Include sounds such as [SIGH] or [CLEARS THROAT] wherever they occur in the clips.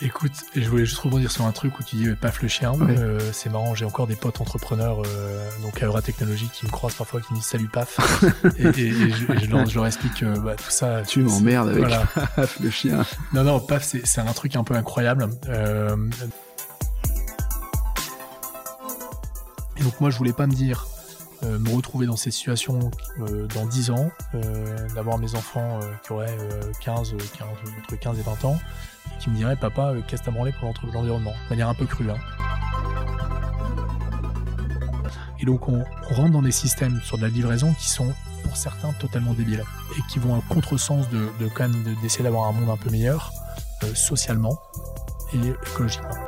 Écoute, je voulais juste rebondir sur un truc où tu dis paf le chien. Euh, c'est marrant, j'ai encore des potes entrepreneurs, euh, donc à Technologie, qui me croisent parfois, qui me disent salut paf. [LAUGHS] et, je, leur, explique euh, bah, tout ça. Tu m'emmerdes avec [LAUGHS] paf le chien. Non, non, paf, c'est un truc un peu incroyable. et donc moi, je voulais pas me dire me retrouver dans cette situation dans 10 ans, d'avoir mes enfants qui auraient 15, 15, entre 15 et 20 ans, qui me dirait Papa, euh, qu'est-ce que t'as branlé pour l'environnement? De manière un peu crue. Hein. Et donc on, rentre dans des systèmes sur de la livraison qui sont pour certains totalement débiles et qui vont à contresens de, de quand même d'essayer d'avoir un monde un peu meilleur euh, socialement et écologiquement.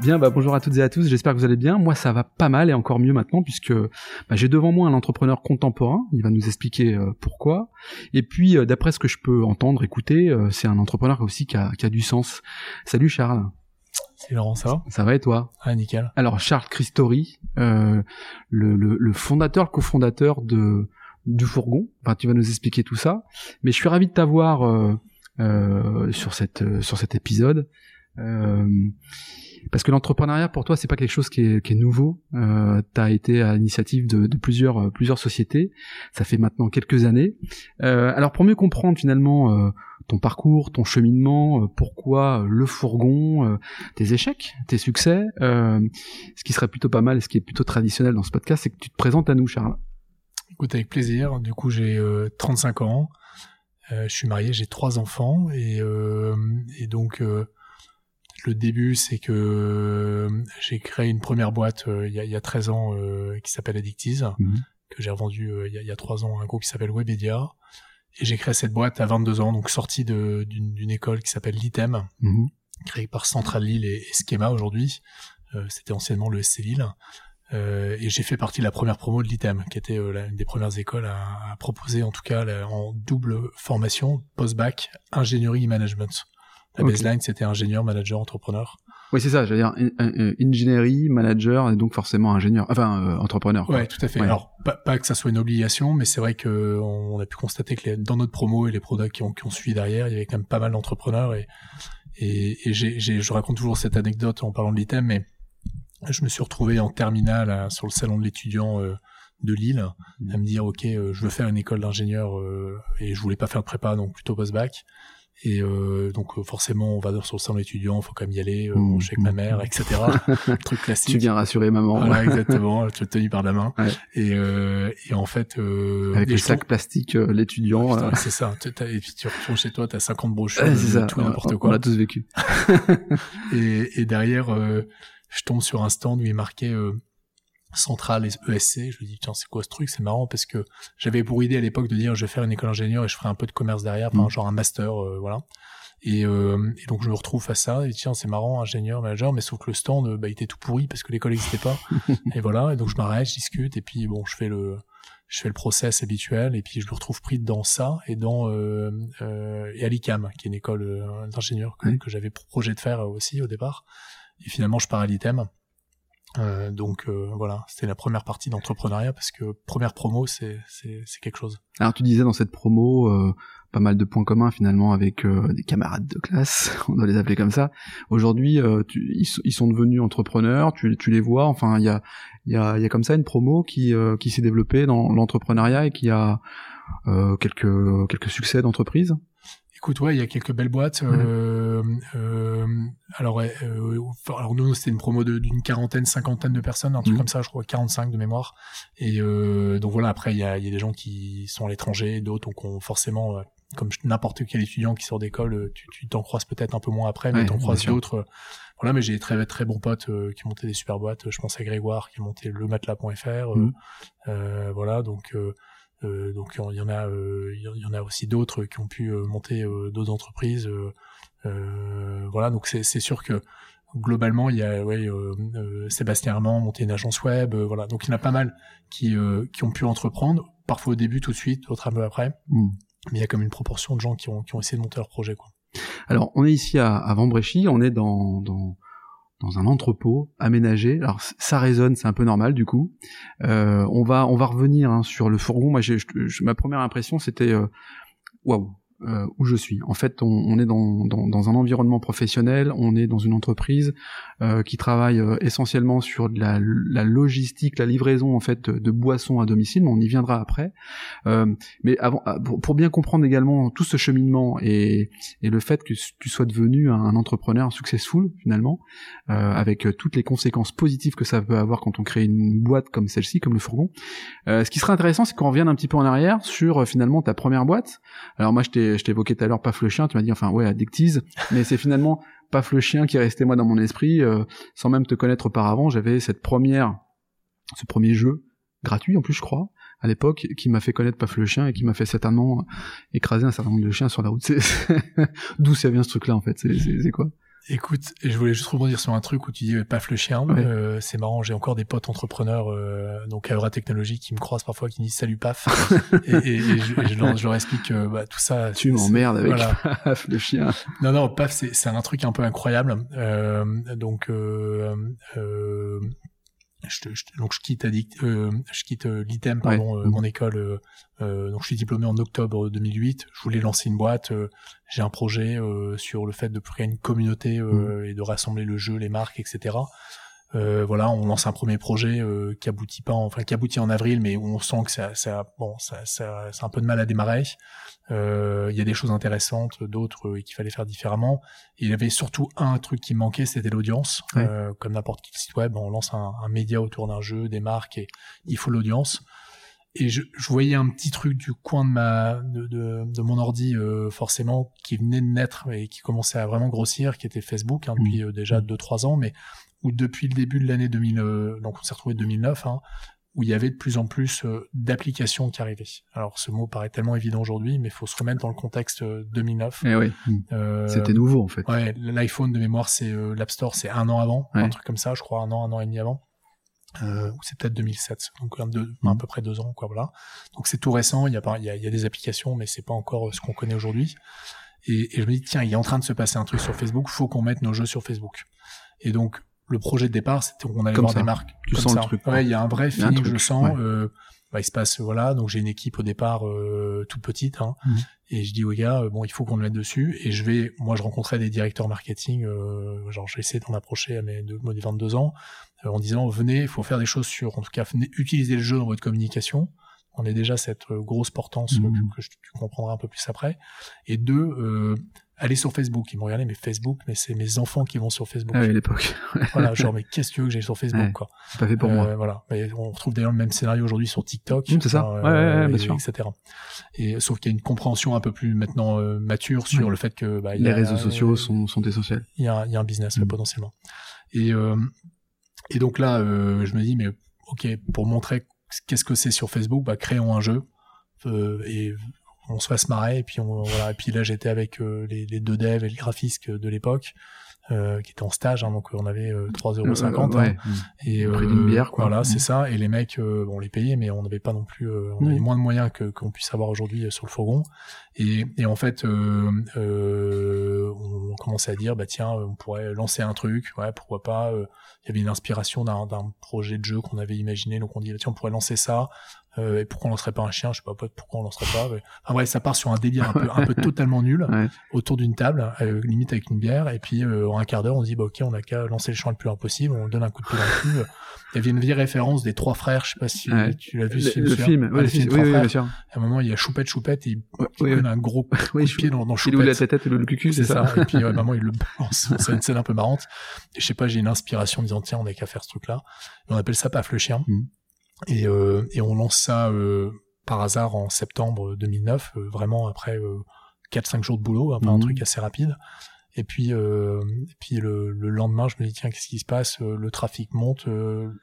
Bien, bah, bonjour à toutes et à tous, j'espère que vous allez bien. Moi, ça va pas mal et encore mieux maintenant puisque bah, j'ai devant moi un entrepreneur contemporain, il va nous expliquer euh, pourquoi. Et puis, euh, d'après ce que je peux entendre, écouter, euh, c'est un entrepreneur aussi qui a, qui a, du sens. Salut Charles. Salut Laurent, ça va? Ça va et toi? Ah, nickel. Alors, Charles Christori, le, le, le, fondateur, le cofondateur de du fourgon. Enfin, tu vas nous expliquer tout ça. Mais je suis ravi de t'avoir sur cette sur cet épisode. Euh, parce que l'entrepreneuriat pour toi c'est pas quelque chose qui est, qui est nouveau. Euh, tu as été à l'initiative de, de, plusieurs euh, plusieurs sociétés. Ça fait maintenant quelques années. Euh, alors pour mieux comprendre finalement euh, ton parcours, ton cheminement, euh, pourquoi le fourgon, tes échecs, tes succès, ce qui serait plutôt pas mal et ce qui est plutôt traditionnel dans ce podcast, c'est que tu te présentes à nous, Charles. Écoute avec plaisir. Du coup j'ai 35 ans. je suis marié, j'ai trois enfants et, et donc le début, c'est que euh, j'ai créé une première boîte euh, il y, a, y, a 13 ans euh, qui s'appelle Addictiz, mhm. que j'ai revendu il y, a, y, a 3 ans à un groupe qui s'appelle Webedia. Et j'ai créé cette boîte à 22 ans, donc sortie d'une école qui s'appelle l'ITEM, mhm. créée par Central Lille et, Schema aujourd'hui. C'était anciennement le SC Lille. Euh, et j'ai fait partie de la première promo de l'ITEM, qui était euh, une des premières écoles à, à proposer, en tout cas, en double formation, post-bac, ingénierie et management. La baseline, c'était ingénieur, manager, entrepreneur. Oui, c'est ça, j'allais dire ingénierie, manager, et donc forcément ingénieur, enfin euh, entrepreneur. Ouais, tout à fait. Alors, pas, que ça soit une obligation, mais c'est vrai que on, a pu constater que dans notre promo et les products qui ont, qui ont suivi derrière, il y avait quand même pas mal d'entrepreneurs. Et, et, et j'ai, je raconte toujours cette anecdote en parlant de l'item, mais je me suis retrouvé en terminale sur le salon de l'étudiant euh, de Lille mmh. à me dire, ok, euh, je veux faire une école d'ingénieur et je voulais pas faire de prépa, donc plutôt post-bac. Et euh, donc euh, forcément, on va sur le salon étudiant, il faut quand même y aller, euh, mmh, avec ma mère, etc. [LAUGHS] truc classique. Tu viens rassurer maman. Voilà, exactement. tu es tenu par la main. Et, euh, et en fait, euh, avec le sac plastique, euh, l'étudiant. c'est ça. Et puis tu retournes chez toi, t'as 50 brochures, ouais, tout n'importe quoi. On l'a tous vécu. [LAUGHS] et, et derrière, je tombe sur un stand où il marqué centrale ESC. Je me dis, tiens, c'est quoi ce truc? C'est marrant parce que j'avais pour idée à l'époque de dire, je vais faire une école d'ingénieur et je ferai un peu de commerce derrière, enfin, mm. genre un master, euh, voilà. Et, euh, et, donc je me retrouve face à ça et tiens c'est marrant ingénieur manager mais sauf que le stand bah, il était tout pourri parce que l'école n'existait pas [LAUGHS] et voilà et donc je m'arrête je discute et puis bon je fais le je fais le process habituel et puis je me retrouve pris dans ça et dans euh, euh, et à l'ICAM qui est une école d'ingénieur que, que j'avais pour projet de faire aussi au départ et finalement je pars à l'ITEM euh, donc euh, voilà, c'était la première partie d'entrepreneuriat parce que première promo, c'est quelque chose. Alors tu disais dans cette promo euh, pas mal de points communs finalement avec des camarades de classe, [LAUGHS] on doit les appeler comme ça. Aujourd'hui, ils, ils, sont devenus entrepreneurs, tu, tu les vois. Enfin, il y a, y, a, y a comme ça une promo qui, qui s'est développée dans l'entrepreneuriat et qui a quelques quelques succès d'entreprise. Écoute, ouais, il y a quelques belles boîtes. Euh, euh, alors, euh, alors nous, c'était une promo d'une quarantaine, cinquantaine de personnes, un truc mhm. comme ça, je crois 45 de mémoire. Et euh, donc voilà, après, il y a, y a, des gens qui sont à l'étranger, d'autres donc on forcément, euh, comme n'importe quel étudiant qui sort d'école, tu t'en croises peut-être un peu moins après, mais t'en croises d'autres. Voilà, mais j'ai très très bons potes qui montaient des super boîtes. Je pense à Grégoire qui montait le matelas.fr. Mhm. voilà, donc donc il y en a, il y en a aussi d'autres qui ont pu monter d'autres entreprises. voilà, donc c'est sûr que globalement, il y a ouais, Sébastien Armand monté une agence web, voilà. Donc il y en a pas mal qui qui ont pu entreprendre, parfois au début tout de suite, d'autres un peu après. Hmm. Mais il y a comme une proportion de gens qui ont qui ont essayé de monter leur projet, quoi. Alors, on est ici à, à Vambréchy, on est dans, dans, dans un entrepôt aménagé. Alors ça résonne, c'est un peu normal du coup. Euh, on va on va revenir hein, sur le fourgon. Moi, ma première impression c'était euh, waouh, euh, où je suis. En fait, on, on est dans, dans, dans, un environnement professionnel, on est dans une entreprise euh, qui travaille euh, essentiellement sur la, la, logistique, la livraison en fait de, boissons à domicile, mais on y viendra après. Euh, mais avant, ah, pour, pour, bien comprendre également tout ce cheminement et, et le fait que tu sois devenu un, entrepreneur successful finalement, euh, avec toutes les conséquences positives que ça peut avoir quand on crée une boîte comme celle-ci, comme le fourgon. ce qui serait intéressant, c'est qu'on revienne un petit peu en arrière sur finalement ta première boîte. Alors moi, je t'ai t'évoquais tout à l'heure Paf le chien, tu m'as dit enfin ouais Addictise, mais c'est finalement [LAUGHS] Paf le chien qui est resté moi dans mon esprit euh, sans même te connaître auparavant, j'avais cette première ce premier jeu gratuit en plus je crois à l'époque qui m'a fait connaître Paf le chien et qui m'a fait certainement écraser un certain nombre de chiens sur la route. [LAUGHS] D'où ça vient ce truc là en fait? C'est quoi? Écoute, je voulais juste rebondir sur un truc où tu dis paf le chien. Euh, c'est marrant, j'ai encore des potes entrepreneurs, euh, donc à Technologie, qui me croisent parfois, qui me disent salut paf, [LAUGHS] et, et, je, leur, je, leur, explique que bah, tout ça. Tu m'emmerdes avec [LAUGHS] paf le chien. Non non, paf c'est un truc un peu incroyable. Euh, donc euh, euh, je, je, donc je quitte euh, je quitte euh, l'ITEM pardon euh, mon école euh, donc je suis diplômé en octobre 2008 je voulais lancer une boîte j'ai un projet sur le fait de créer une communauté mmh. et de rassembler le jeu les marques etc euh, voilà, on lance un premier projet euh, qui aboutit pas, enfin qui aboutit en avril, mais on sent que ça, ça bon, ça, ça, c'est un peu de mal à démarrer. Euh, il y a des choses intéressantes, d'autres euh, qu'il fallait faire différemment. il y avait surtout un truc qui manquait, c'était l'audience. comme n'importe quel site web, on lance un, un média autour d'un jeu, des marques, et il faut l'audience. Et je, je, voyais un petit truc du coin de ma de, de, de mon ordi forcément qui venait de naître et qui commençait à vraiment grossir, qui était Facebook hein, depuis mmh. déjà 2-3 ans, mais où depuis le début de l'année 2000, euh, donc on s'est retrouvé 2009, hein, où il y avait de plus en plus euh, d'applications qui arrivaient. Alors ce mot paraît tellement évident aujourd'hui, mais il faut se remettre dans le contexte 2009. Euh, eh oui. Euh, C'était nouveau en fait. Ouais, l'iPhone de mémoire, c'est l'App Store, c'est un an avant, un truc comme ça, je crois un an, un an et demi avant. Euh, ou c'est peut-être 2007, donc un, deux, à peu près deux ans, quoi, voilà. Donc c'est tout récent. Il y a, pas, il y a, il y a des applications, mais c'est pas encore ce qu'on connaît aujourd'hui. Et, et, je me dis tiens, il est en train de se passer un truc sur Facebook. Faut qu'on mette nos jeux sur Facebook. Et donc le projet de départ, c'était qu'on allait voir des marques. Tu sens le truc. Ouais, il y a un vrai feeling, je sens. Euh, bah, il se passe, voilà, donc j'ai une équipe au départ euh, toute petite, hein, mhm. et je dis aux gars, euh, bon, il faut qu'on le mette dessus, et je vais, moi, je rencontrais des directeurs marketing, euh, genre, j'ai essayé d'en approcher à mes, de, mes 22 ans, en disant, venez, il faut faire des choses sur, en tout cas, venez utiliser le jeu dans votre communication. On est déjà cette grosse portance mhm. que, tu comprendras un peu plus après. Et deux, aller sur Facebook. Ils m'ont regardé, mais Facebook, mais c'est mes enfants qui vont sur Facebook. Ah oui, l'époque. [LAUGHS] voilà, genre, mais qu'est-ce que tu veux que j'aille sur Facebook, quoi? C'est pas fait pour moi. Euh, voilà. Mais on retrouve d'ailleurs le même scénario aujourd'hui sur TikTok. c'est ça. ouais, ouais, bien sûr. Etc. Et sauf qu'il y a une compréhension un peu plus maintenant euh, mature sur le fait que bah, les réseaux sociaux sont, sont essentiels. Il y a, il y a un business mm. potentiellement. Et euh, et donc là, je me dis, mais ok, pour montrer qu'est-ce que c'est sur Facebook, bah créons un jeu. et on se fasse marrer et puis on voilà et puis là j'étais avec euh, les, les, deux devs et le graphiste de l'époque euh, qui étaient en stage hein, donc on avait euh, 3,50€ hein, et prix d'une bière quoi. voilà c'est ça. Et les mecs euh, bon on les payait mais on n'avait pas non plus on avait moins de moyens que qu'on puisse avoir aujourd'hui sur le fourgon. Et, et en fait on commençait à dire bah tiens on pourrait lancer un truc ouais pourquoi pas il y avait une inspiration d'un projet de jeu qu'on avait imaginé donc on dit tiens on pourrait lancer ça euh, et pourquoi on lancerait pas un chien Je sais pas pourquoi on lancerait pas. Mais... Enfin ouais, ça part sur un délire un peu, un peu [LAUGHS] totalement nul autour d'une table, euh, limite avec une bière, et puis euh, en un quart d'heure, on se dit bah ok, on a qu'à lancer le champ le plus loin possible, on donne un coup de pied dans le cul. Il y avait une vieille référence des trois frères, je sais pas si tu l'as vu. Le, le film, le film, oui, oui, bien sûr. À un moment, il y a Choupette, Choupette, et il, donne un gros [LAUGHS] coup de pied dans, dans Choupette. Il ouvre la tête et le cucu, c'est ça. Et puis à un moment, il le [LAUGHS] balance. C'est une scène un peu marrante. Et je sais pas, j'ai une inspiration en disant tiens, on a qu'à faire ce truc-là. On appelle ça Paf le chien. Mm. Et, euh, et on lance ça euh, par hasard en septembre 2009, euh, vraiment après euh, 4-5 jours de boulot, un, un mhm. truc assez rapide. Et puis, euh, et puis le, le, lendemain, je me dis tiens, qu'est-ce qui se passe Le trafic monte,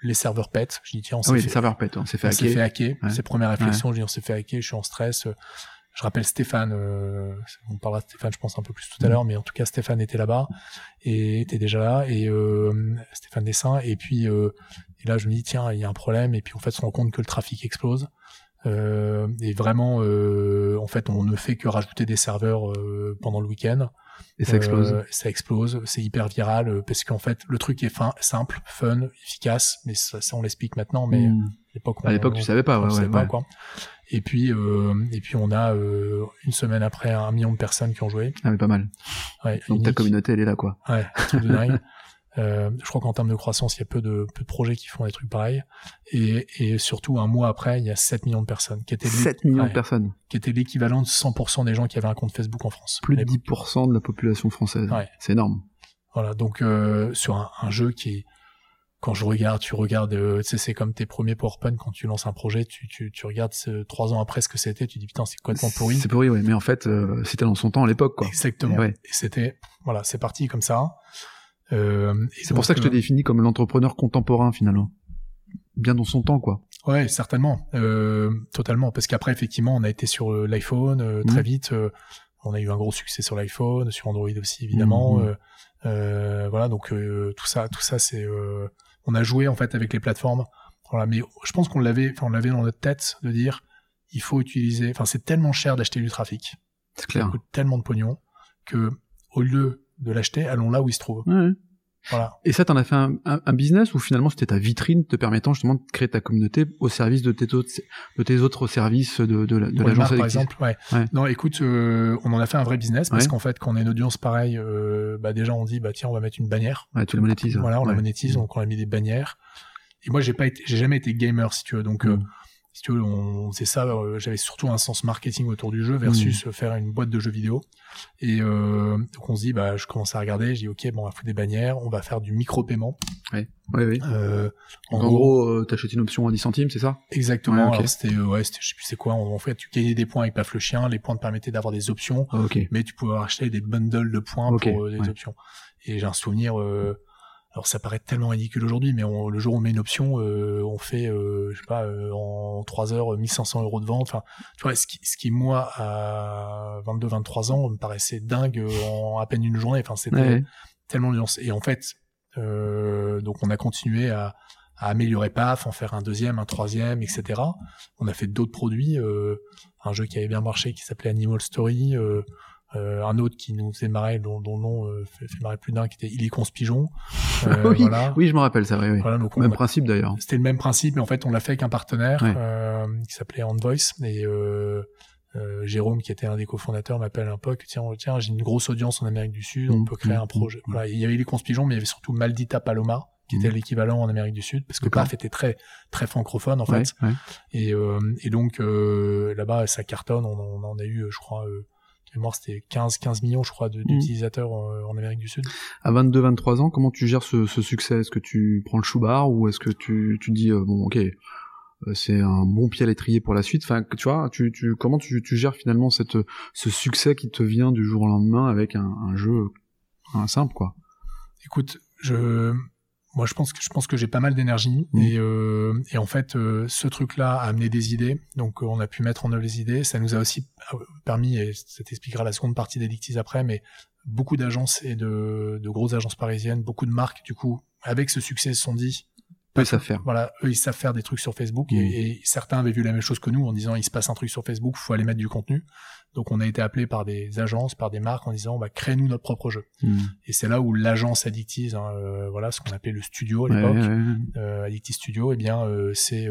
les serveurs pètent. Je dis tiens, on ah s'est oui, fait, les serveurs pètent, on s'est fait hacker. s'est fait hacker. Ouais. C'est première réflexion. Je dis on s'est fait hacker. Je suis en stress. Je rappelle Stéphane, euh, on parlera de Stéphane, je pense un peu plus tout à l'heure, mais en tout cas Stéphane était là-bas et était déjà là et euh, Stéphane Dessin. Et puis euh, et là je me dis tiens il y a un problème et puis en fait on se rend compte que le trafic explose. Euh, et vraiment, euh, en fait, on ne fait que rajouter des serveurs euh, pendant le week-end. Et ça explose. Euh, ça explose, c'est hyper viral euh, parce qu'en fait, le truc est fin, simple, fun, efficace, mais ça, ça on l'explique maintenant, mais Mmh. à l'époque, À l'époque, on- tu savais pas, on ouais, savait ouais, pas, ouais. quoi. Et puis, euh, et puis on a euh, une semaine après un million de personnes qui ont joué. Ah, mais pas mal. Ouais, Donc ta communauté, elle est là, quoi. Ouais, truc de dingue. [LAUGHS] Euh, je crois qu'en termes de croissance, il y a peu de, peu de projets qui font des trucs pareils. Et, et surtout, un mois après, il y a 7 millions de personnes, qui étaient, l'é- 7 millions ouais, de personnes. qui étaient l'équivalent de 100% des gens qui avaient un compte Facebook en France. Plus de Et 10% de la population française. Ouais. C'est énorme. Voilà, donc euh, sur un, un jeu qui est, quand je regarde, tu regardes, euh, tu sais, c'est comme tes premiers PowerPoint quand tu lances un projet, tu, tu, tu regardes trois ans après ce que c'était, tu dis putain, c'est complètement pourri. C'est pourri, ouais. Mais en fait, c'était dans son temps à l'époque, quoi. Exactement. Et ouais. Et c'était, voilà, c'est parti comme ça. Euh, C'est pour ça que je te euh, définis comme l'entrepreneur contemporain, finalement. Bien dans son temps, quoi. Ouais, certainement, euh, totalement, parce qu'après effectivement, on a été sur euh, l'iPhone euh, très Mhm. vite. on a eu un gros succès sur l'iPhone, sur Android aussi évidemment. Euh, euh, voilà, donc tout ça, tout ça, c'est, on a joué en fait avec les plateformes. Voilà, mais je pense qu'on l'avait, enfin, on l'avait dans notre tête de dire, il faut utiliser. Enfin, c'est tellement cher d'acheter du trafic, C'est ça clair. coûte tellement de pognon que au lieu de l'acheter, allons là où il se trouve. Ouais. Voilà. Et ça, t'en as fait un, un- un business ou finalement c'était ta vitrine te permettant justement de créer ta communauté au service de tes autres, de tes autres services de, de, de l'agence par exemple, ouais. Ouais. Non, écoute, euh, on en a fait un vrai business parce Ouais. qu'en fait, quand on a une audience pareille, euh, bah déjà on dit bah tiens, on va mettre une bannière. Ouais, tu le monétises. Voilà, on la monétise, donc on a mis des bannières. Et moi, j'ai pas été, j'ai jamais été gamer si tu veux, donc euh, Mm. Si tu veux, on, c'est ça. euh, J'avais surtout un sens marketing autour du jeu versus Mm. faire une boîte de jeux vidéo. Et euh, donc on se dit bah je commence à regarder, je dis ok, bon on va foutre des bannières, on va faire du micro paiement. Oui, oui. Euh, En, gros, euh, t'achètes une option à 10 centimes, c'est ça? Exactement. Ouais, c'était, ouais, c'était, je sais plus c'est quoi. En, fait, tu gagnais des points avec Paf le chien. Les points te permettaient d'avoir des options, Ah, mais tu pouvais acheter des bundles de points pour des options. Et j'ai un souvenir. euh, alors ça paraît tellement ridicule aujourd'hui, mais on- le jour où on met une option, euh, on fait, euh, je sais pas, euh, en 3 heures, 1500 euros de vente. Enfin, tu vois, ce qui, ce qui moi à 22, 23 ans me paraissait dingue euh, en à peine une journée. Enfin, c'était Ouais. tellement de nuances. Et en fait, euh, donc on a continué à, à améliorer PAF, en faire un deuxième, un troisième, etc. On a fait d'autres produits, euh, un jeu qui avait bien marché qui s'appelait Animal Story, euh, un autre qui nous faisait marrer, dont, dont le nom euh, fait, fait marrer plus d'un, qui était Illiconce Pigeon. Euh, [LAUGHS] oui, voilà. oui, je me rappelle ça, oui, oui. Voilà, donc on Même principe d'ailleurs. c'était le même principe, mais en fait, on l'a fait avec un partenaire euh, qui s'appelait Handvoice et Jérôme, qui était un des cofondateurs, m'appelle un peu que tiens, tiens, j'ai une grosse audience en Amérique du Sud, on Mhm. peut créer un Mhm. projet. Voilà, il y avait les conspigeons, mais il y avait surtout Maldita Paloma, qui était l'équivalent en Amérique du Sud, parce que. PAF était très très francophone en fait. Et, euh, et donc euh, là-bas, ça cartonne. On, en- on en a eu, je crois, euh, mémoire, c'était 15 15 millions, je crois, de- d'utilisateurs euh, en Amérique du Sud. À 22, 23 ans, comment tu gères ce, ce succès? Est-ce que tu prends le chou-bar ou est-ce que tu, tu dis, euh, bon, ok, euh, c'est un bon pied à l'étrier pour la suite? Enfin, tu vois, tu, tu, comment tu, tu gères finalement cette, ce succès qui te vient du jour au lendemain avec un, un jeu un simple, quoi? Écoute, je, moi, je pense que je pense que j'ai pas mal d'énergie et, euh, et en fait, euh, ce truc-là a amené des idées. Donc, euh, on a pu mettre en œuvre les idées. Ça nous a aussi euh, permis, et ça t'expliquera la seconde partie d'Addictis après, mais beaucoup d'agences et de, de grosses agences parisiennes, beaucoup de marques, du coup, avec ce succès, se sont dit, faire. voilà, eux, ils savent faire des trucs sur Facebook et, et certains avaient vu la même chose que nous en disant, il se passe un truc sur Facebook, faut aller mettre du contenu. Donc, on a été appelé par des agences, par des marques en disant, bah, crée-nous notre propre jeu. Hmm. Et c'est là où l'agence Addictive, hein, euh, voilà, ce qu'on appelait le studio à l'époque, ouais, ouais. euh, Addictive Studio, eh bien, euh, c'est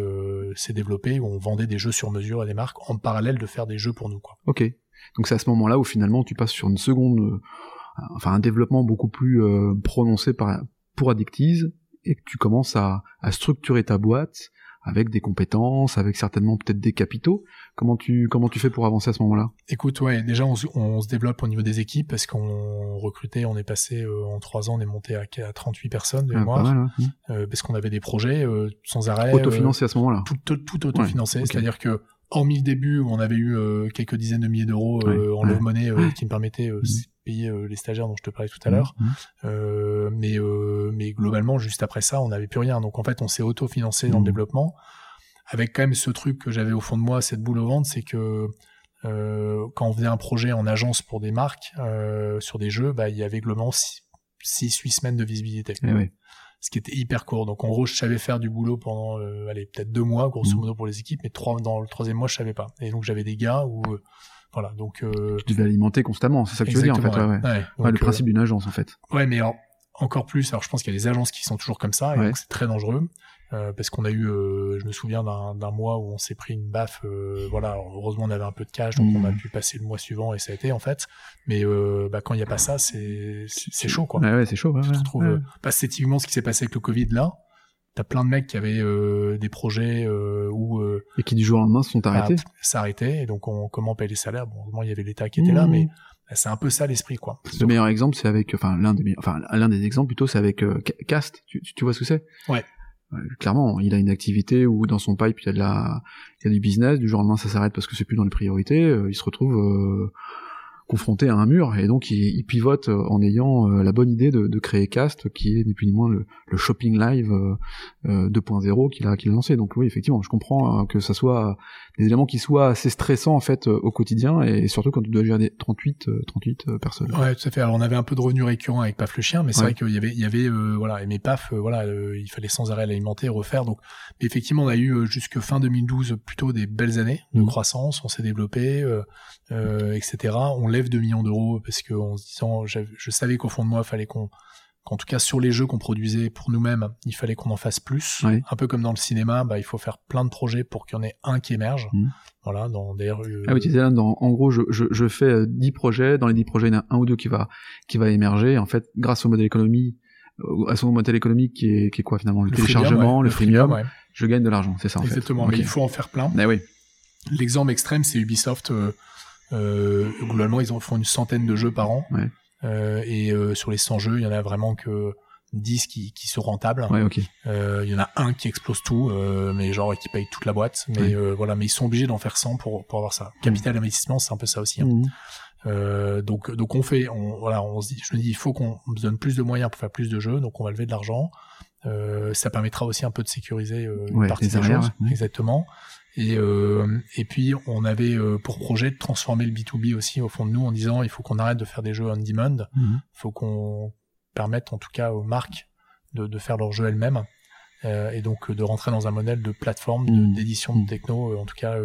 c'est développé où on vendait des jeux sur mesure à des marques en parallèle de faire des jeux pour nous, quoi. Ok. Donc c'est à ce moment-là où finalement tu passes sur une seconde, enfin un développement beaucoup plus prononcé par, pour Addictize et que tu commences à, à structurer ta boîte avec des compétences, avec certainement peut-être des capitaux. Comment tu comment tu fais pour avancer à ce moment-là? Écoute, ouais, déjà on, se- on se développe au niveau des équipes parce qu'on recrutait, on est passé euh, en trois ans, on est monté à, à 38 personnes de Ah, mémoire, Pas mal, hein. euh, parce qu'on avait des projets euh, sans arrêt, Autofinancé à ce moment-là. tout, tout, tout autofinancé, c'est-à-dire que hormis le début où on avait eu euh, quelques dizaines de milliers d'euros euh, en love money euh, qui me permettaient de mmh. payer les stagiaires dont je te parlais tout à l'heure. Mmh. mais mais globalement, juste après ça, on n'avait plus rien. Donc en fait, on s'est auto-financé dans le développement avec quand même ce truc que j'avais au fond de moi, cette boule au ventre, c'est que quand on faisait un projet en agence pour des marques sur des jeux, bah, il y avait globalement 6-8 semaines de visibilité. Ce qui était hyper court. Donc en gros, je savais faire du boulot pendant, euh, allez, peut-être deux mois, grosso mmh. modo pour les équipes, mais trois dans le troisième mois, je savais pas. Et donc j'avais des gars où, euh, voilà, donc. Euh, tu devais alimenter constamment, c'est ça que tu veux dire en fait. Ouais, ouais. ouais le principe d'une agence en fait. Ouais, mais encore plus. Alors je pense qu'il y a des agences qui sont toujours comme ça, et donc c'est très dangereux. Euh, parce qu'on a eu, euh, je me souviens d'un mois où on s'est pris une baffe. Euh, voilà, heureusement on avait un peu de cash, donc on a mmh. pu passer le mois suivant et ça a été en fait. Mais bah, quand il n'y a pas ça, c'est c'est chaud quoi. Ouais, ouais c'est chaud. Ouais, tu te retrouves, ce qui s'est passé avec le Covid là. T'as plein de mecs qui avaient des projets où et qui du jour au lendemain sont arrêtés. S'arrêtaient et donc on, comment payer les salaires. Bon, heureusement il y avait l'État qui était là, mmh. mais bah, c'est un peu ça l'esprit quoi. Le meilleur exemple c'est avec, enfin l'un des, enfin l'un des exemples plutôt c'est avec Cast. Tu, tu vois ce que c'est? Ouais clairement, il a une activité où dans son pipe il y a de la, il y a du business, du jour au lendemain ça s'arrête parce que c'est plus dans les priorités, euh, il se retrouve euh, confronté à un mur et donc il, pivote euh, en ayant euh, la bonne idée de, de, créer Cast qui est ni plus ni moins le, le shopping live euh, 2.0 qu'il a qu'il a lancé. Donc oui effectivement je comprends hein, que ça soit des éléments qui soient assez stressants en fait au quotidien et surtout quand tu dois gérer 38 38 personnes. Ouais tout à fait. Alors on avait un peu de revenus récurrents avec Paf le chien mais c'est vrai qu'il y avait il y avait voilà et mes Paf voilà il fallait sans arrêt l'alimenter refaire. Donc effectivement on a eu jusque fin 2012 plutôt des belles années de mmh. croissance. On s'est développé etc on lève 2 millions d'euros parce que en se disant, je savais qu'au fond de moi, il fallait qu'on, qu'en tout cas sur les jeux qu'on produisait pour nous-mêmes, il fallait qu'on en fasse plus. Un peu comme dans le cinéma, bah, il faut faire plein de projets pour qu'il y en ait un qui émerge. Mmh. Voilà, dans d'ailleurs. Euh, ah oui, tu disais là, dans, en gros, je, je, je fais 10 euh, projets. Dans les 10 projets, il y en a un ou deux qui va, qui va émerger. En fait, grâce au modèle économie, euh, à son modèle économique qui est, qui est quoi finalement? Le, téléchargement, le, freemium, je gagne de l'argent, c'est ça en Exactement, mais il faut en faire plein. Mais oui. L'exemple extrême, c'est Ubisoft. Euh, globalement, ils en font une centaine de jeux par an. Euh, et euh, sur les 100 jeux, il y en a vraiment que 10 qui, qui sont rentables. Ouais, ok. Euh, il y en a un qui explose tout, euh, mais genre qui paye toute la boîte. Mais euh, voilà, mais ils sont obligés d'en faire 100 pour pour avoir ça. Capital investissement, c'est un peu ça aussi. Hein. Mmh. donc donc on fait, on, voilà, on se dit, je me dis, il faut qu'on se donne plus de moyens pour faire plus de jeux, donc on va lever de l'argent. ça permettra aussi un peu de sécuriser une partie des choses, exactement. Et, euh, et puis on avait euh, pour projet de transformer le B2B aussi au fond de nous en disant il faut qu'on arrête de faire des jeux on demand, il mhm. faut qu'on permette en tout cas aux marques de, de faire leurs jeux elles-mêmes euh, et donc de rentrer dans un modèle de plateforme mhm. d'édition de, de, techno en tout cas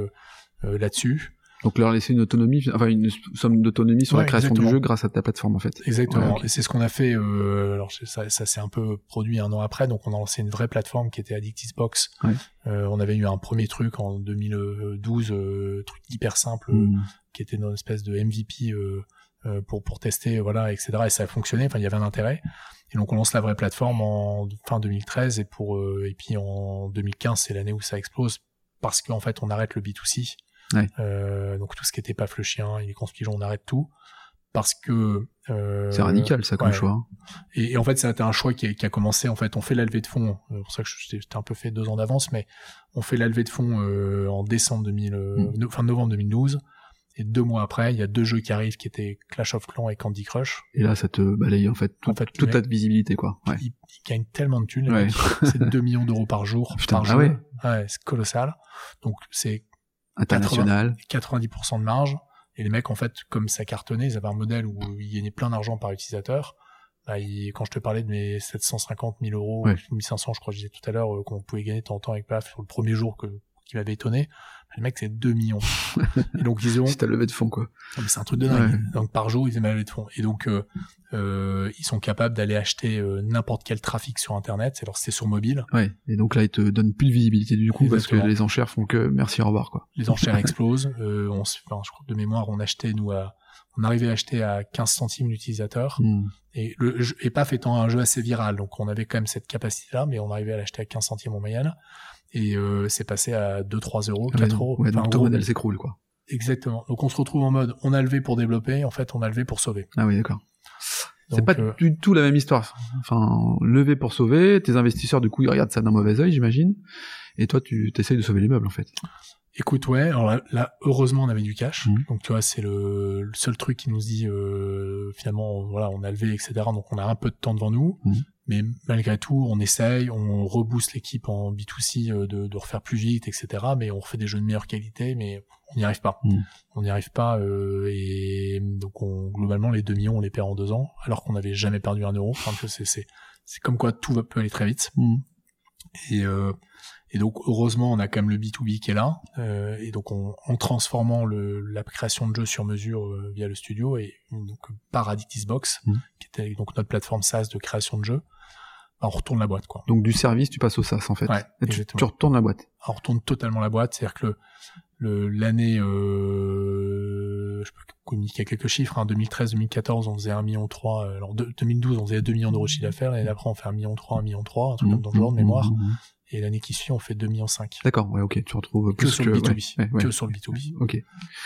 là-dessus. Donc leur laisser une autonomie, enfin une somme d'autonomie sur la création du jeu grâce à ta plateforme en fait. Exactement. Et c'est ce qu'on a fait. Euh, alors ça, ça s'est un peu produit un an après, donc on a lancé une vraie plateforme qui était Addictisbox. Ouais. Euh, on avait eu un premier truc en 2012, euh, truc hyper simple, mmh. qui était une espèce de MVP euh, euh, pour pour tester, voilà, etc. Et ça a fonctionné. Enfin, il y avait un intérêt. Et donc on lance la vraie plateforme en fin 2013 et pour et puis en 2015 c'est l'année où ça explose parce qu'en fait on arrête le B2C euh, donc tout ce qui était paf le chien, il est pigeon, on arrête tout parce que euh, c'est radical ça comme choix. Hein. Et, et, en fait, c'était un choix qui a, qui a, commencé. En fait, on fait la levée de fonds. C'est pour ça que j'étais un peu fait deux ans d'avance, mais on fait la levée de fonds euh, en décembre 2000, euh, mm. fin novembre 2012. Et deux mois après, il y a deux jeux qui arrivent qui étaient Clash of Clans et Candy Crush. Et là, ça te balaye en fait, en fait toute la visibilité quoi. Ouais. Ils, gagnent tellement de thunes. Ouais. C'est 2 [LAUGHS] millions d'euros par jour Putain, par ah ouais c'est colossal. Donc c'est international. 90% de marge. Et les mecs, en fait, comme ça cartonnait, ils avaient un modèle où ils gagnaient plein d'argent par utilisateur. Bah, quand je te parlais de mes 750 000 euros, 1500, je crois que je disais tout à l'heure, euh, qu'on pouvait gagner de temps en temps avec PAF sur le premier jour que, qui m'avait étonné. Le mec, c'est 2 millions. et donc, ils ont... [LAUGHS] C'est ta levée de fonds, quoi. c'est un truc de dingue. Donc, par jour, ils faisaient ma levée de fonds. Et donc, euh, euh, ils sont capables d'aller acheter euh, n'importe quel trafic sur Internet. Alors, c'est sur mobile. Ouais. Et donc, là, ils te donnent plus de visibilité du coup parce que les enchères font que merci, au revoir, quoi. Les enchères [LAUGHS] explosent. Enfin, je crois de mémoire, on achetait, nous, à, on arrivait à acheter à 15 centimes l'utilisateur. Hmm. Et le et PAF étant un jeu assez viral, donc on avait quand même cette capacité-là, mais on arrivait à l'acheter à 15 centimes en moyenne et euh, c'est passé à 2-3 euros, 4 euros. Ouais, donc ton modèle s'écroule, quoi. Exactement. Donc on se retrouve en mode, on a levé pour développer, en fait on a levé pour sauver. Ah oui, d'accord. C'est pas euh, du tout la même histoire. Enfin, lever pour sauver, tes investisseurs du coup ils regardent ça d'un mauvais œil, j'imagine, et toi tu essayes de sauver les meubles en fait. Écoute, ouais. Alors là, heureusement, on avait du cash. Mhm. Donc tu vois, c'est le, le seul truc qui nous dit euh, finalement, voilà, on a levé, etc. Donc on a un peu de temps devant nous. Mhm. Mais malgré tout, on essaye, on rebooste l'équipe en B2C euh, de, de refaire plus vite, etc. Mais on refait des jeux de meilleure qualité, mais on n'y arrive pas. Mhm. On n'y arrive pas. euh, et donc on, globalement, les 2 millions, on les perd en deux ans, alors qu'on n'avait jamais perdu un euro. Enfin, c'est c'est c'est comme quoi tout va, peut aller très vite. Et, euh, et donc heureusement, on a quand même le B2B qui est là. Euh, et donc on, en transformant le, la création de jeux sur mesure euh, via le studio et donc par Addictis Box, Mhm. qui était donc notre plateforme SaaS de création de jeux, bah, on retourne la boîte quoi. Donc du service, tu passes au SaaS en fait. Ouais, Et tu, tu retournes la boîte. on retourne totalement la boîte, c'est-à-dire que le- l'année, euh, je peux communiquer quelques chiffres, hein, 2013-2014, on faisait 1 million 3, euh, alors de- 2012, on faisait 2 millions d'euros de chiffre d'affaires, et après on fait 1 million 3, 1 million 3, un truc comme dans le genre de mémoire, Mhm. et l'année qui suit, on fait 2 millions 5. D'accord, ouais, ok, tu retrouves Que plus sur le B2B, ouais, ouais, ouais. que sur le B2B. Ok.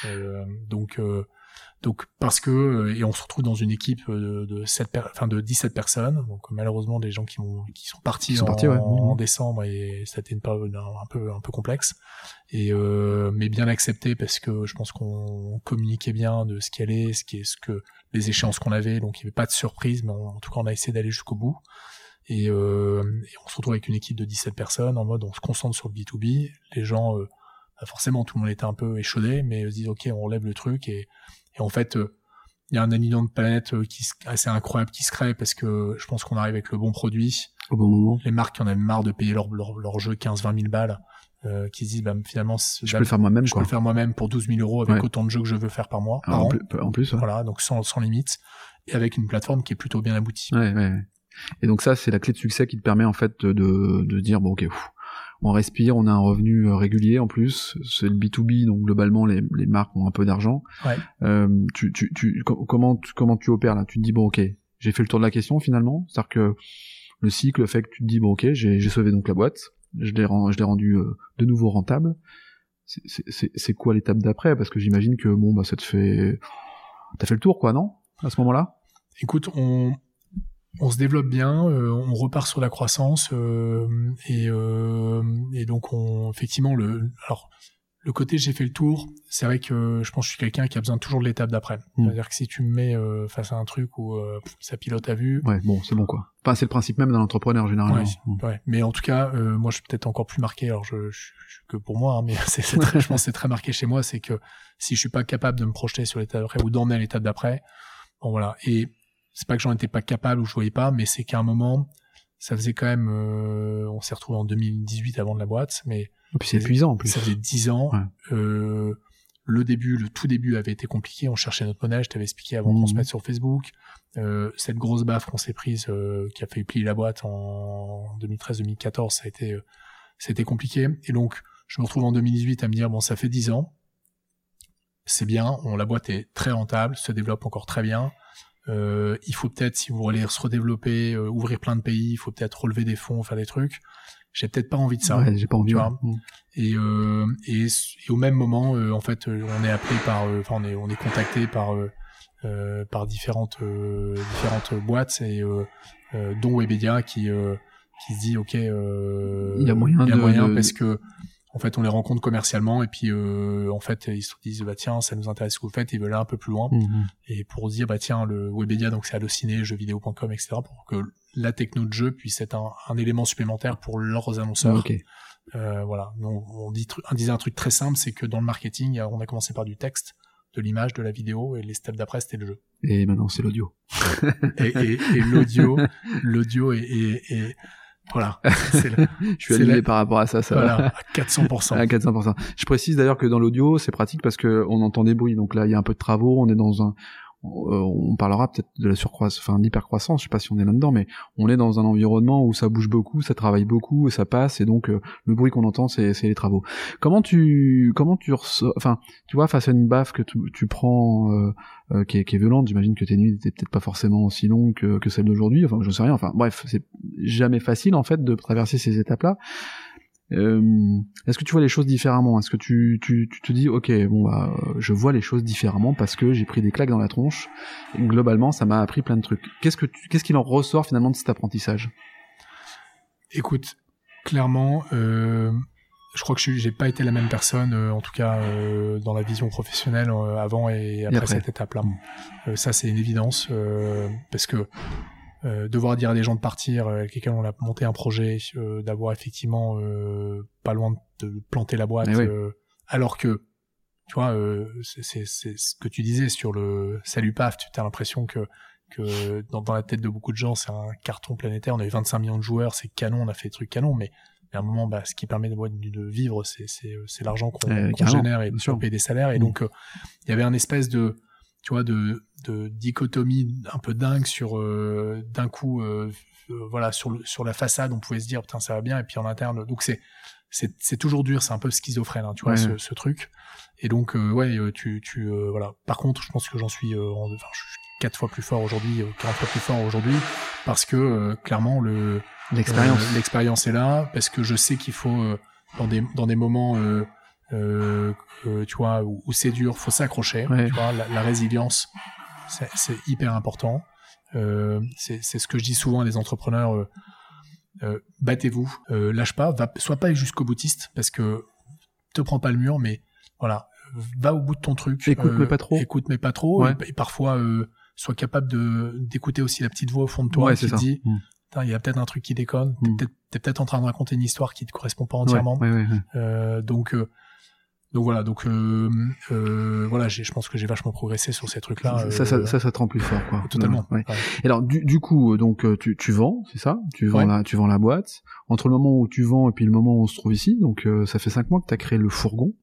Euh, donc, euh, donc parce que euh, et on se retrouve dans une équipe euh, de, de 7 per- enfin de 17 personnes. Donc malheureusement des gens qui ont qui sont partis, sont en, partis, ouais. en décembre et ça a été une période un, un peu un peu complexe. Et euh, mais bien accepté parce que je pense qu'on communiquait bien de ce qui allait, ce qui est ce que les échéances qu'on avait. Donc il n'y avait pas de surprise, mais on- en tout cas on a essayé d'aller jusqu'au bout. Et, euh, et on se retrouve avec une équipe de 17 personnes en mode on se concentre sur le B2B. Les gens, euh, bah, forcément, tout le monde était un peu échaudé, mais ils se disent ok, on relève le truc. Et, et en fait, euh, il y a un alignement de planète euh, qui se- assez incroyable qui se crée parce que je pense qu'on arrive avec le bon produit. Au bon moment. Les marques qui en avaient marre de payer leur, leur, leur jeu 15-20 000 balles, euh, qui se disent bah, finalement, Je peux le faire moi-même, je peux le faire moi-même pour 12 000 euros avec Ouais. autant de jeux que je veux faire par mois, Alors, par en, an. plus, en plus, ouais. Voilà, donc sans, sans limite. Et avec une plateforme qui est plutôt bien aboutie. Ouais, ouais. Et donc ça, c'est la clé de succès qui te permet en fait de, de, dire bon ok, pff, on respire, on a un revenu euh, régulier en plus. C'est le B2B, donc globalement les, les marques ont un peu d'argent. Ouais. Euh, tu, tu, tu, com- comment, tu, comment tu opères là? Tu te dis bon ok, j'ai fait le tour de la question finalement. C'est-à-dire que le cycle fait que tu te dis bon ok, j'ai sauvé donc la boîte, je l'ai rendu euh, de nouveau rentable. C'est quoi l'étape d'après? Parce que j'imagine que bon bah ça te fait, t'as fait le tour quoi, non? À ce moment-là? Écoute, on, on se développe bien, euh, on repart sur la croissance euh, et, euh, et donc on effectivement le alors le côté j'ai fait le tour, c'est vrai que je pense que je suis quelqu'un qui a besoin toujours de l'étape d'après. Mm. C'est-à-dire que si tu me mets euh, face à un truc où euh, ça pilote à vue, Ouais, bon, c'est bon quoi. Enfin, c'est le principe même d'un entrepreneur généralement. Ouais, Mm. Ouais, mais en tout cas, euh, moi, je suis peut-être encore plus marqué. Alors, je, je, je- que pour moi, hein, mais [LAUGHS] c'est, c'est très, je pense que c'est très marqué chez moi, c'est que si je suis pas capable de me projeter sur l'étape d'après ou d'emmener à l'étape d'après, bon voilà. Et c'est pas que j'en étais pas capable ou je voyais pas, mais c'est qu'à un moment, ça faisait quand même, euh, on s'est retrouvé en 2018 avant de la boîte, mais Et puis c'est épuisant en plus. ça faisait 10 ans. Ouais. Euh, le début, le tout début avait été compliqué. On cherchait notre monnaie. Je t'avais expliqué avant qu'on Mhm. se mette sur Facebook. Euh, cette grosse baffe qu'on s'est prise, euh, qui a fait plier la boîte en 2013-2014, ça a été, euh, a été compliqué. Et donc, je me retrouve en 2018 à me dire bon, ça fait 10 ans. C'est bien. On, la boîte est très rentable, se développe encore très bien. Euh, il faut peut-être, si vous voulez se redévelopper, euh, ouvrir plein de pays, il faut peut-être relever des fonds, faire des trucs. J'ai peut-être pas envie de ça. Ouais, j'ai pas envie. tu ouais. vois. Mm. Et, euh, et, et au même moment, en fait, on est appelé par, enfin, on est, on est contacté par, par différentes, différentes boîtes et dont Webedia qui, qui se dit, ok, Il y a moyen il y a moyen de- parce que, en fait, on les rencontre commercialement et puis, euh, en fait, ils se disent, bah tiens, ça nous intéresse ce que vous faites, ils veulent aller un peu plus loin Mhm. et pour se dire bah tiens le Webedia donc c'est Allociné, jeuxvideo.com etc pour que la techno de jeu puisse être un, un élément supplémentaire pour leurs annonceurs. Ok. Euh, voilà, on, on, dit, on disait un truc très simple, c'est que dans le marketing, on a commencé par du texte, de l'image, de la vidéo, et les steps d'après c'était le jeu. Et maintenant c'est l'audio. Et, et, et l'audio, l'audio est, est- est- voilà, [LAUGHS] Je suis la- par rapport à ça. ça va. voilà, [LAUGHS] à 400%. À 400%. Je précise d'ailleurs que dans l'audio, c'est pratique parce que on entend des bruits. Donc là, il y a un peu de travaux. On est dans un, on parlera peut-être de la surcroissance, enfin l'hypercroissance. Je sais pas si on est là-dedans, mais on est dans un environnement où ça bouge beaucoup, ça travaille beaucoup, ça passe, et donc euh, le bruit qu'on entend, c'est les travaux. Comment tu, comment tu enfin, tu vois, face à une baffe que tu, tu prends, euh, euh, qui, est, qui est violente, j'imagine que tes nuits n'étaient peut-être pas forcément aussi longues que, que celles d'aujourd'hui. Enfin, je sais rien. Enfin, bref, c'est jamais facile en fait de traverser ces étapes-là. Euh, Est-ce que tu vois les choses différemment? Est-ce que tu, tu, tu te dis, ok, bon, bah, euh, je vois les choses différemment parce que j'ai pris des claques dans la tronche. Et globalement, ça m'a appris plein de trucs. Qu'est-ce que tu- qu'est-ce qu'il en ressort finalement de cet apprentissage? Écoute, clairement, euh, je crois que je j'ai pas été la même personne, euh, en tout cas euh, dans la vision professionnelle avant et après, cette étape-là. Mm. ça, c'est une évidence parce que devoir dire à des gens de partir, avec lesquels on a monté un projet, d'avoir effectivement pas loin de planter la boîte, alors que tu vois, c'est ce que tu disais sur le salut paf, tu as l'impression que que dans, dans, la tête de beaucoup de gens, c'est un carton planétaire. On avait 25 millions de joueurs, c'est canon, on a fait des trucs canon, mais à un moment, bah, ce qui permet de, de vivre, c'est, l'argent qu'on, euh, génère et de payer des salaires. Et mm. donc, euh, il y avait un espèce de, tu vois, de, de dichotomie un peu dingue sur, euh, d'un coup, voilà, sur, le, sur la façade, on pouvait se dire, putain, ça va bien, et puis en interne, donc c'est, c'est, c'est toujours dur, c'est un peu schizophrène, hein, tu vois, ce, ce, truc. Et donc, ouais, tu, tu, voilà. Par contre, je pense que j'en suis, enfin, je suis quatre fois plus fort aujourd'hui, 40 fois plus fort aujourd'hui, parce que clairement le L'expérience. Euh, l'expérience est là parce que je sais qu'il faut euh, dans des dans des moments euh, euh, tu vois où, c'est dur, faut s'accrocher. Tu vois, la, la résilience, c'est hyper important. c'est ce que je dis souvent à des entrepreneurs. battez-vous, lâche pas, va, sois pas jusqu'au boutiste parce que te prends pas le mur, mais voilà, va au bout de ton truc. Écoute mais pas trop. Écoute mais pas trop. Et, parfois, sois capable de d'écouter aussi la petite voix au fond de toi qui te dit, mm il y a peut-être un truc qui déconne, tu t'es peut-être en train de raconter une histoire qui te correspond pas entièrement. euh, donc euh, donc voilà, donc euh, euh, voilà, je pense que j'ai vachement progressé sur ces trucs-là. Ça, ça, ça, ça, te rend plus fort, quoi. Totalement. Et alors, du, du coup, donc tu, tu vends, c'est ça? Tu vends la, tu vends la boîte. Entre le moment où tu vends et puis le moment où on se trouve ici, donc ça fait cinq mois que tu as créé le fourgon.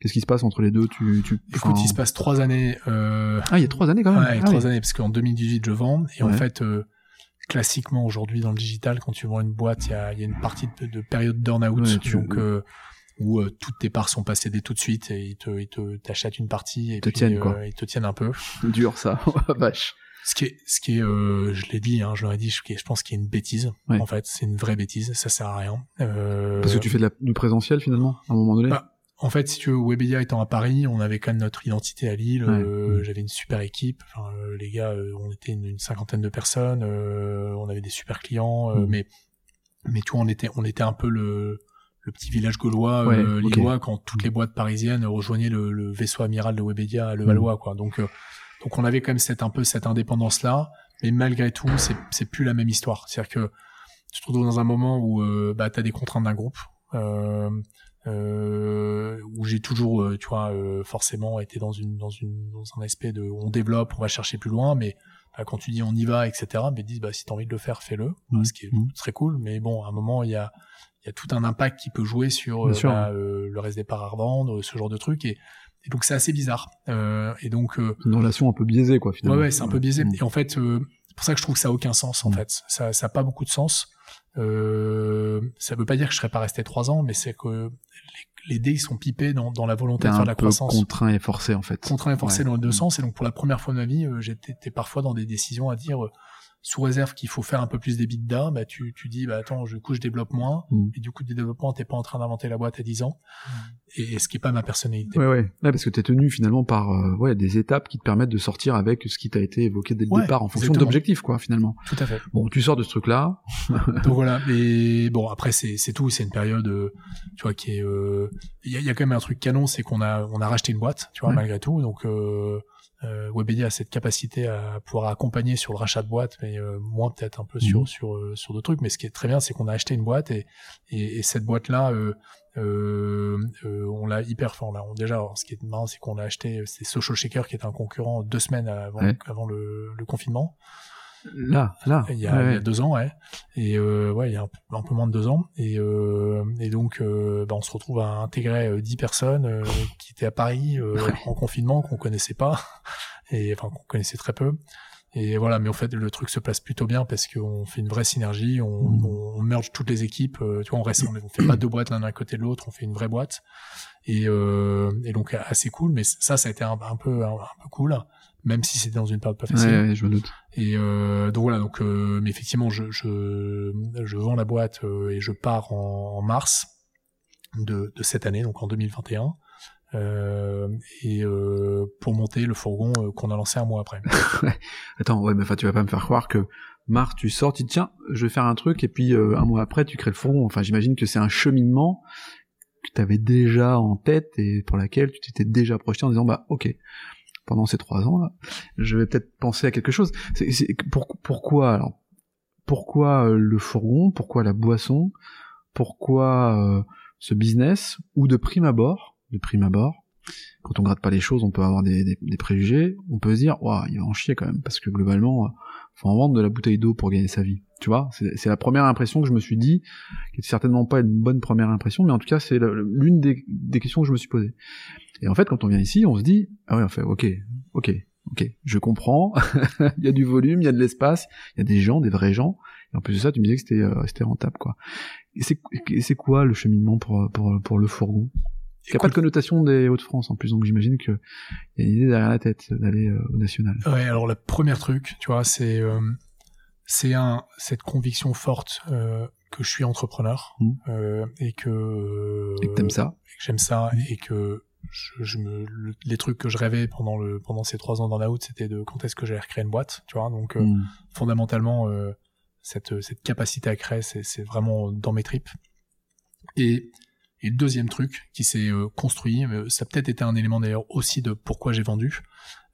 Qu'est-ce qui se passe entre les deux? Tu, tu, Écoute, il se passe trois années. Euh... Ah, il y a trois années quand même. Ouais, ah, trois années parce qu'en 2018 je vends et en fait classiquement aujourd'hui dans le digital, quand tu vends une boîte, il y a, y a, une partie de, de période burn-out, donc euh, où euh, toutes tes parts sont passées tout de suite et ils te, ils te t'achètent une partie et te tiennent, quoi. Euh, ils te tiennent un peu. Dur ça, [LAUGHS] vache. Ce qui est, ce qui est, je l'ai dit, hein, je l'aurais dit, je, je pense qu'il y a une bêtise. En fait, c'est une vraie bêtise, ça sert à rien. Parce que tu fais de la, du présentiel finalement, à un moment donné? Bah, en fait, si tu veux, Webedia étant à Paris, on avait quand même notre identité à Lille. Euh, j'avais une super équipe. Enfin, euh, les gars, euh, on était une, cinquantaine de personnes. on avait des super clients. Mm. Mais, mais tu vois, on était, on était un peu le, le petit village gaulois, lillois, quand toutes les boîtes parisiennes rejoignaient le, vaisseau amiral de Webedia à Levallois, mm. quoi. Donc, donc on avait quand même cette un peu cette indépendance là. Mais malgré tout, c'est, c'est plus la même histoire. C'est-à-dire que tu te retrouves dans un moment où bah, tu as des contraintes d'un groupe. Euh, euh, où j'ai toujours, euh, tu vois, euh, forcément été dans une dans une dans un aspect de on développe, on va chercher plus loin, mais bah, quand tu dis on y va, etc. Mais disent bah si t'as envie de le faire, fais-le, mmh. ce qui est mmh. très cool. Mais bon, à un moment il y a il y a tout un impact qui peut jouer sur bah, le reste des parts à revendre, ce genre de truc et, et donc c'est assez bizarre. et donc une relation un peu biaisée quoi finalement. Ouais, ouais c'est un peu biaisé. Mmh. Et en fait, c'est pour ça que je trouve que ça a aucun sens en fait. Ça ça a pas beaucoup de sens. Euh, ça veut pas dire que je serais pas resté trois ans, mais c'est que les, les dés sont pipés dans, dans la volonté de faire la croissance. Contraint et forcé en fait. Contraint et forcé dans les deux mm. sens. Et donc pour la première fois de ma vie, euh, j'étais parfois dans des décisions à dire sous réserve qu'il faut faire un peu plus d'EBITDA, bah tu, tu dis bah attends, du coup je développe moins mm. et du coup du développement t'es pas en train d'inventer la boîte à 10 ans mm. et, ce qui est pas ma personnalité. Ouais ouais, parce que t'es tenu finalement par euh, ouais des étapes qui te permettent de sortir avec ce qui t'a été évoqué dès le départ en fonction d'objectifs quoi finalement. Tout à fait. Bon, tu sors de ce truc là. [LAUGHS] Donc voilà, et bon après c'est c'est tout, c'est une période euh, tu vois qui est euh, il y, a, y, a, quand même un truc canon, c'est qu'on a on a racheté une boîte, tu vois malgré tout, donc euh, euh, Webedia a cette capacité à pouvoir accompagner sur le rachat de boîte, mais euh, moins peut-être un peu sur mhm. sur euh, sur d'autres trucs. Mais ce qui est très bien, c'est qu'on a acheté une boîte et et, et cette boîte là, euh, euh, on l'a hyper, enfin, on déjà, ce qui est marrant, c'est qu'on a acheté, c'est Social Shaker qui est un concurrent deux semaines avant avant le, le confinement. Là, là. Il y a, il y a deux ans, ouais. Et euh, ouais, il y a un, peu moins de deux ans. Et, euh, et donc, euh, bah, on se retrouve à intégrer dix personnes qui étaient à Paris en confinement, qu'on connaissait pas, [LAUGHS] et enfin qu'on connaissait très peu. Et voilà, mais en fait, le truc se passe plutôt bien parce qu'on fait une vraie synergie, on, mm. on, merge toutes les équipes. tu vois, on reste, on fait pas deux boîtes l'un à côté de l'autre, on fait une vraie boîte. Et, et donc assez cool. Mais ça, ça a été un, un peu un, peu cool même si c'était dans une période pas facile. Ouais, je me doute. Et euh, donc voilà, donc euh, mais effectivement, je, je, je vends la boîte euh, et je pars en, en mars de, de, cette année, donc en 2021. Euh, et euh, pour monter le fourgon euh, qu'on a lancé un mois après. [LAUGHS] Attends, ouais, mais enfin, tu vas pas me faire croire que mars, tu sors, tu dis tiens, je vais faire un truc, et puis un mois après, tu crées le fourgon. Enfin, j'imagine que c'est un cheminement que tu avais déjà en tête et pour laquelle tu t'étais déjà projeté en disant bah ok pendant ces trois ans je vais peut-être penser à quelque chose c'est, pourquoi alors pourquoi euh, le fourgon pourquoi la boisson pourquoi euh, ce business ou de prime abord de prime abord quand on gratte pas les choses, on peut avoir des, préjugés, on peut se dire, waouh, il va en chier quand même, parce que globalement, faut en vendre de la bouteille d'eau pour gagner sa vie. Tu vois, c'est la première impression que je me suis dit, qui est certainement pas une bonne première impression, mais en tout cas, c'est l'une des, des, questions que je me suis posée. Et en fait, quand on vient ici, on se dit, ah ouais, en fait, ok, ok, ok, je comprends, [LAUGHS] il y a du volume, il y a de l'espace, il y a des gens, des vrais gens, et en plus de ça, tu me disais que c'était euh, rentable, quoi. C'est quoi le cheminement pour, pour, pour le fourgon? Il n'y a pas de connotation des Hauts-de-France en plus, donc j'imagine qu'il y a une idée derrière la tête d'aller euh, au national. Ouais, alors le premier truc, tu vois, c'est euh, c'est un cette conviction forte euh, que je suis entrepreneur mmh. et que et que t'aimes ça, et que j'aime ça mmh. et que je, je me les trucs que je rêvais pendant le pendant ces trois ans dans la out, c'était de quand est-ce que j'allais recréer une boîte, tu vois. Donc euh, mmh. fondamentalement cette cette capacité à créer, c'est vraiment dans mes tripes. Et et le deuxième truc qui s'est euh, construit, euh, ça a peut-être été un élément d'ailleurs aussi de pourquoi j'ai vendu,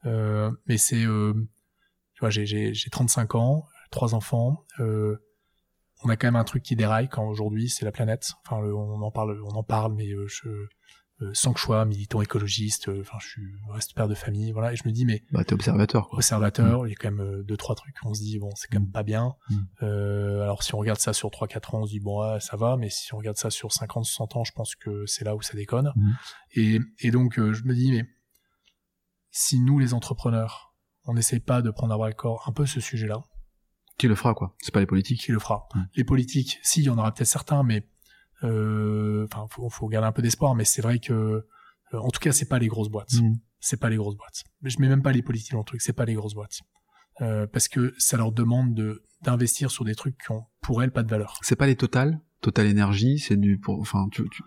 euh, mais c'est, tu vois, j'ai 35 ans, trois enfants, on a quand même un truc qui déraille quand aujourd'hui c'est la planète. Enfin, on en parle, on en parle, mais je, euh, sans que je sois militant écologiste, euh, enfin je suis reste père de famille, voilà, et je me dis mais bah t'es observateur quoi. Observateur, mm. il y a quand même euh, deux trois trucs on se dit bon c'est quand même mm. pas bien. Mm. Euh, alors si on regarde ça sur 3 4 ans, on se dit bon ça va, mais si on regarde ça sur 50 60 ans, je pense que c'est là où ça déconne. Et et donc je me dis mais si nous les entrepreneurs, on n'essaye pas de prendre à bras le corps un peu ce sujet-là, qui le fera quoi C'est pas les politiques qui le fera. Les politiques, si il y en aura peut-être certains, mais euh, enfin, faut, faut garder un peu d'espoir, mais c'est vrai que, euh, en tout cas, c'est pas les grosses boîtes. Mm. C'est pas les grosses boîtes. Mais je mets même pas les politiques dans le truc. C'est pas les grosses boîtes. Euh, parce que ça leur demande de d'investir sur des trucs qui ont pour elles pas de valeur. C'est pas les Total, Total Énergie, c'est du pour enfin tu, tu,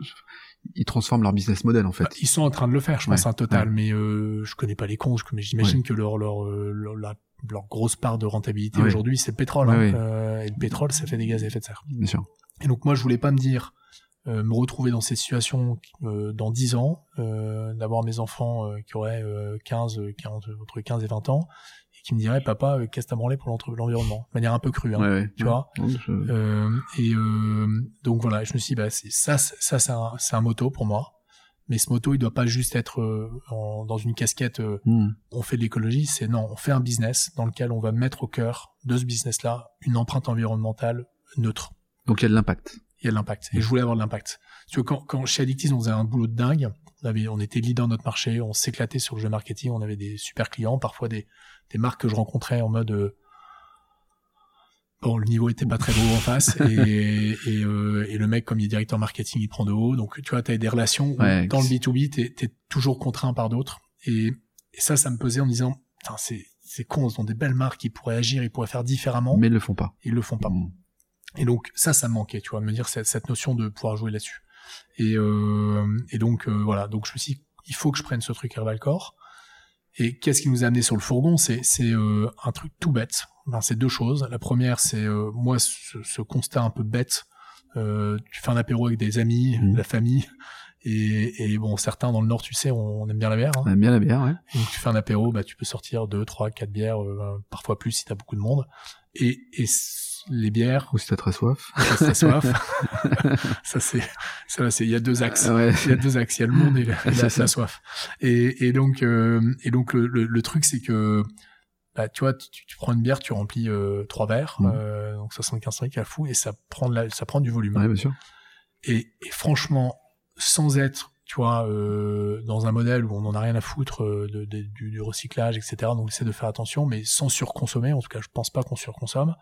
ils transforment leur business model en fait. Bah, ils sont en train de le faire, je pense un Total, mais euh, je connais pas les comptes, mais j'imagine que leur leur, leur leur grosse part de rentabilité aujourd'hui c'est le pétrole hein. euh, et le pétrole ça fait des gaz à effet de serre. Bien sûr. Et donc moi je voulais pas me dire euh, me retrouver dans ces situations euh, dans 10 ans, euh, d'avoir mes enfants qui auraient 15, 40, entre 15 et 20 ans, et qui me diraient papa, qu'est-ce que t'as branlé pour l'environnement De manière un peu crue, hein, tu vois. et donc voilà, je me suis dit, bah, ça, ça c'est un, un moto pour moi. Mais ce moto, il doit pas juste être dans une casquette, hmm. on fait de l'écologie, c'est non, on fait un business dans lequel on va mettre au cœur de ce business-là une empreinte environnementale neutre. Donc il y a de l'impact il y a de l'impact. Et je voulais avoir de l'impact. Tu vois, quand, quand chez Addictis, on faisait un boulot de dingue. On avait, on était leader de notre marché, on s'éclatait sur le jeu marketing, on avait des super clients, parfois des, des marques que je rencontrais en mode, euh, bon, le niveau était pas très beau en face, [LAUGHS] et, et, euh, et, le mec, comme il est directeur marketing, il prend de haut. Donc, tu vois, tu as des relations dans le B2B, tu es, toujours contraint par d'autres. Et, et, ça, ça me pesait en me disant, c'est, c'est con, ils ont des belles marques, ils pourraient agir, ils pourraient faire différemment. Mais ils le font pas. Ils le font pas. Mmh. Et donc ça, ça me manquait, tu vois, me dire cette, cette notion de pouvoir jouer là-dessus. Et, euh, et donc euh, voilà, donc je me suis dit, il faut que je prenne ce truc Herbalcore. Et qu'est-ce qui nous a amené sur le fourgon? C'est c'est euh, un truc tout bête. Enfin, c'est deux choses. La première, c'est euh, moi ce, ce, constat un peu bête. Euh, tu fais un apéro avec des amis, mmh. la famille. Et, et, bon, certains dans le Nord, tu sais, on, aime bien la bière. Hein. On aime bien la bière, ouais. donc tu fais un apéro, bah tu peux sortir deux, trois, quatre bières, parfois plus si t'as beaucoup de monde. Et, et les bières. Ou si t'as très soif. très soif. [LAUGHS] ça c'est, ça c'est, il y a deux axes. Il y a deux axes. Il y a le monde et la, soif. Et, et donc, euh, et donc le, le, truc c'est que, bah, tu vois, tu, tu, prends une bière, tu remplis euh, trois verres, mmh. euh, donc 75 trucs à fou, et ça prend de la, ça prend du volume. Ouais, bien sûr. Et, et franchement, sans être tu vois, euh, dans un modèle où on n'en a rien à foutre euh, de, de, du, du, recyclage, etc. Donc, on essaie de faire attention, mais sans surconsommer. En tout cas, je pense pas qu'on surconsomme.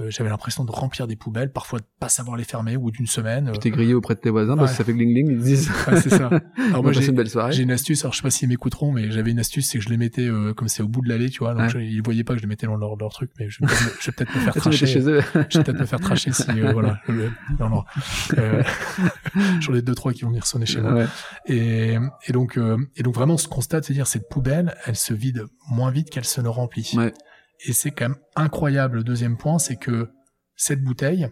Euh, j'avais l'impression de remplir des poubelles, parfois de pas savoir les fermer bout d'une semaine. Tu t'es grillé auprès de tes voisins parce que ça fait gling gling, ils disent. c'est ça. [LAUGHS] Alors moi j'ai une belle soirée. J'ai une astuce, alors je sais pas s'ils m'écouteront, mais j'avais une astuce, c'est que je les mettais euh, comme c'est au bout de l'allée, tu vois. Donc ils voyaient pas que je les mettais dans leur, leur truc, mais je, vais peut-être me faire tracher. chez eux. je vais peut-être me faire [LAUGHS] tracher [LAUGHS] si euh, voilà. non non. Euh, J'en ai deux trois qui vont venir sonner chez moi. Et, et donc et donc vraiment ce constat, c'est dire cette poubelle, elle se vide moins vite qu'elle se ne remplit. Et c'est quand même incroyable. Le deuxième point, c'est que cette bouteille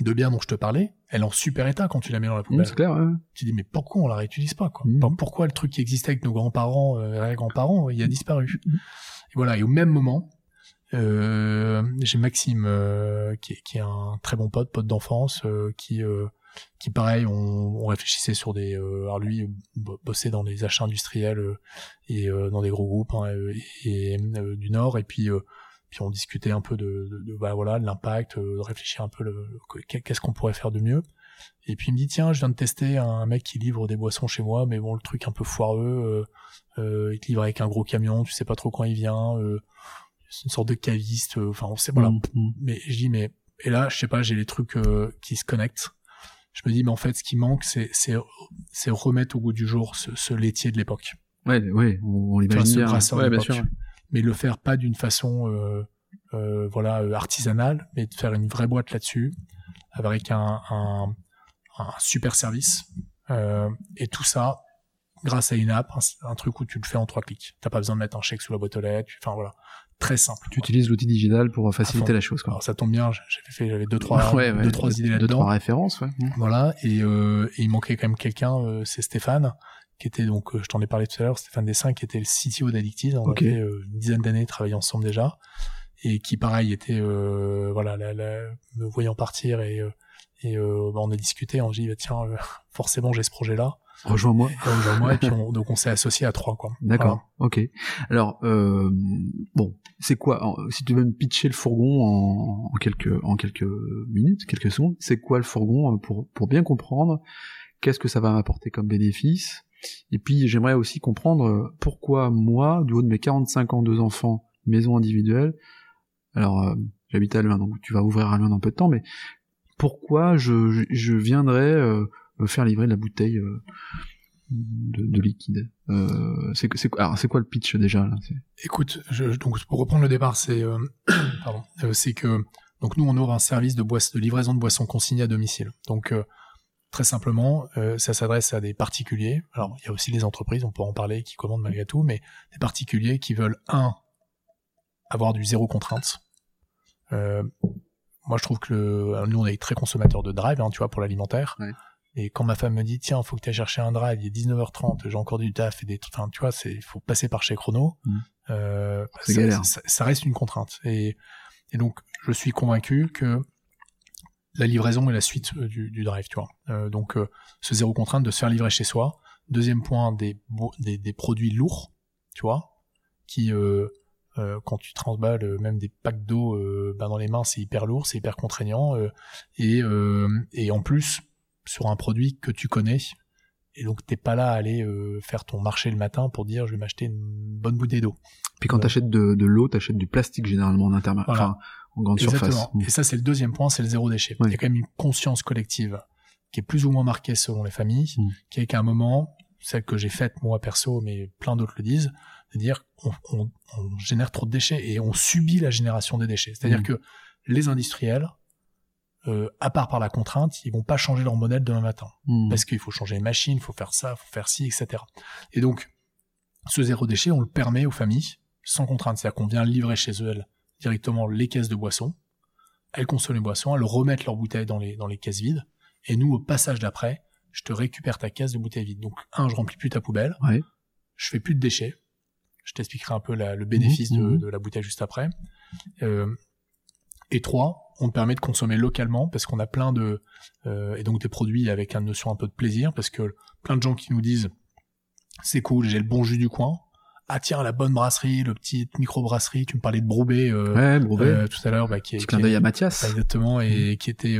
de bière dont je te parlais, elle est en super état quand tu la mets dans la poubelle. c'est clair. Ouais. Tu dis mais pourquoi on la réutilise pas quoi? Mhm. Pourquoi le truc qui existait avec nos grands-parents, euh, grands-parents, il a disparu? Mhm. Et voilà. Et au même moment, euh, j'ai Maxime euh, qui, est, qui est un très bon pote, pote d'enfance, euh, qui euh, qui pareil, on, on réfléchissait sur des, euh, alors lui bo- bossait dans les achats industriels euh, et euh, dans des gros groupes hein, euh, et, euh, du Nord et puis euh, puis on discutait un peu de, de, de- bah, voilà de l'impact, euh, de réfléchir un peu le, le- qu'est-ce qu'on pourrait faire de mieux. Et puis il me dit tiens, je viens de tester un mec qui livre des boissons chez moi, mais bon le truc un peu foireux, euh, euh, il te livre avec un gros camion, tu sais pas trop quand il vient, euh, c'est une sorte de caviste, euh, enfin on sait voilà. Mm, mm. Mais je dis mais et là je sais pas, j'ai les trucs euh, qui se connectent. Je me dis mais en fait ce qui manque c'est c'est c'est remettre au goût du jour ce, ce laitier de l'époque. Ouais, ouais, on, on l'imagine bien. brasseur Ouais, bien sûr. Mais le faire pas d'une façon euh, euh, voilà euh, artisanale, mais de faire une vraie boîte là-dessus avec un, un, un super service euh, et tout ça grâce à une app, un, un truc où tu le fais en trois clics. T'as pas besoin de mettre un chèque sous la boîte aux lettres. tu- Enfin voilà, très simple. Tu utilises l'outil digital pour faciliter fond. la chose, quoi. Alors ça tombe bien, j'avais fait j'avais deux trois [LAUGHS] Ouais, ouais. deux trois idées Deux, là-dedans. trois références, ouais. Mm. Voilà, et, euh, et il manquait quand même quelqu'un, euh, c'est Stéphane, qui était donc, euh, je t'en ai parlé tout à l'heure, Stéphane Dessin, qui était le CTO d'Addictive. On Ok. a fait euh, une dizaine d'années travailler ensemble déjà, et qui pareil était, euh, voilà, la, la- me voyant partir et euh, et euh, bah, on a discuté, on dit bah, tiens, euh, [LAUGHS] forcément j'ai ce projet-là, Rejoins-moi. rejoins-moi, et puis on, donc on s'est associé à trois quoi. D'accord. Ok. Alors, euh, bon, c'est quoi Si tu veux me pitcher le fourgon en, en quelques en quelques minutes, quelques secondes, c'est quoi le fourgon euh, pour pour bien comprendre Qu'est-ce que ça va m'apporter comme bénéfice? Et puis, j'aimerais aussi comprendre euh, pourquoi moi, du haut de mes 45 ans, deux enfants, maison individuelle. Alors, euh, j'habite à Lyon, donc tu vas ouvrir à Lyon dans peu de temps, mais pourquoi je je, je viendrais euh, faire livrer la bouteille euh, de, de liquide. Euh, c'est c'est alors c'est quoi le pitch déjà là Écoute, je, donc pour reprendre le départ, c'est euh, [CLEARS THROAT] pardon, euh, c'est que donc nous on ouvre un service de boisse, de livraison de boissons consignées à domicile. Donc euh, très simplement, euh, ça s'adresse à des particuliers. Alors il y a aussi des entreprises, on peut en parler, qui commandent malgré tout, mais des particuliers qui veulent un avoir du zéro contrainte. Euh, moi je trouve que le- nous on est très consommateurs de drive, hein, tu vois, pour l'alimentaire. Ouais. Et quand ma femme me dit tiens, faut que tu ailles chercher un drive, il est 19h30, j'ai encore du taf et des enfin tu vois, c'est faut passer par chez Chrono. Mm. Euh, bah, ça, galère. ça- ça reste une contrainte. Et, et donc je suis convaincu que la livraison est la suite euh, du, du drive, tu vois. Euh, donc euh, ce zéro contrainte de se faire livrer chez soi. Deuxième point, des, des, des produits lourds, tu vois, qui euh, quand tu transballes même des packs d'eau euh, ben, dans les mains, c'est hyper lourd, c'est hyper contraignant. euh, et, et en plus, sur un produit que tu connais, et donc t'es pas là à aller euh, faire ton marché le matin pour dire je vais m'acheter une bonne bouteille d'eau. Puis quand Ouais. t'achètes de, de l'eau, t'achètes du plastique généralement en intermarché, Voilà. enfin en grande Exactement. surface. Et ça, c'est le deuxième point, c'est le zéro déchet. Oui. Il y a quand même une conscience collective qui est plus ou moins marquée selon les familles, Mm. qui est qu'à un moment, celle que j'ai faite moi perso, mais plein d'autres le disent, de dire on, on- on génère trop de déchets et on subit la génération des déchets. C'est-à-dire Mm. que les industriels, euh, à part par la contrainte, ils vont pas changer leur modèle demain matin Mm. parce qu'il faut changer les machines, il faut faire ça, il faut faire ci, etc. Et donc, ce zéro déchet, on le permet aux familles sans contrainte. C'est-à-dire qu'on vient livrer chez elles directement les caisses de boissons. Elles consomment les boissons, elles remettent leurs bouteilles dans les, dans les caisses vides. Et nous, au passage d'après, je te récupère ta caisse de bouteilles vides. Donc, un, je remplis plus ta poubelle. Ouais. Je fais plus de déchets. Je t'expliquerai un peu la- le bénéfice de, mhm. de la bouteille juste après. Euh, et trois, on te permet de consommer localement parce qu'on a plein de euh, et donc des produits avec une notion un peu de plaisir parce que plein de gens qui nous disent c'est cool, j'ai le bon jus du coin. Ah tiens, la bonne brasserie, le petit micro-brasserie, tu me parlais de Broubet euh, Ouais, euh, tout à l'heure, bah, qui est, clin d'œil à Mathias. Exactement, et qui était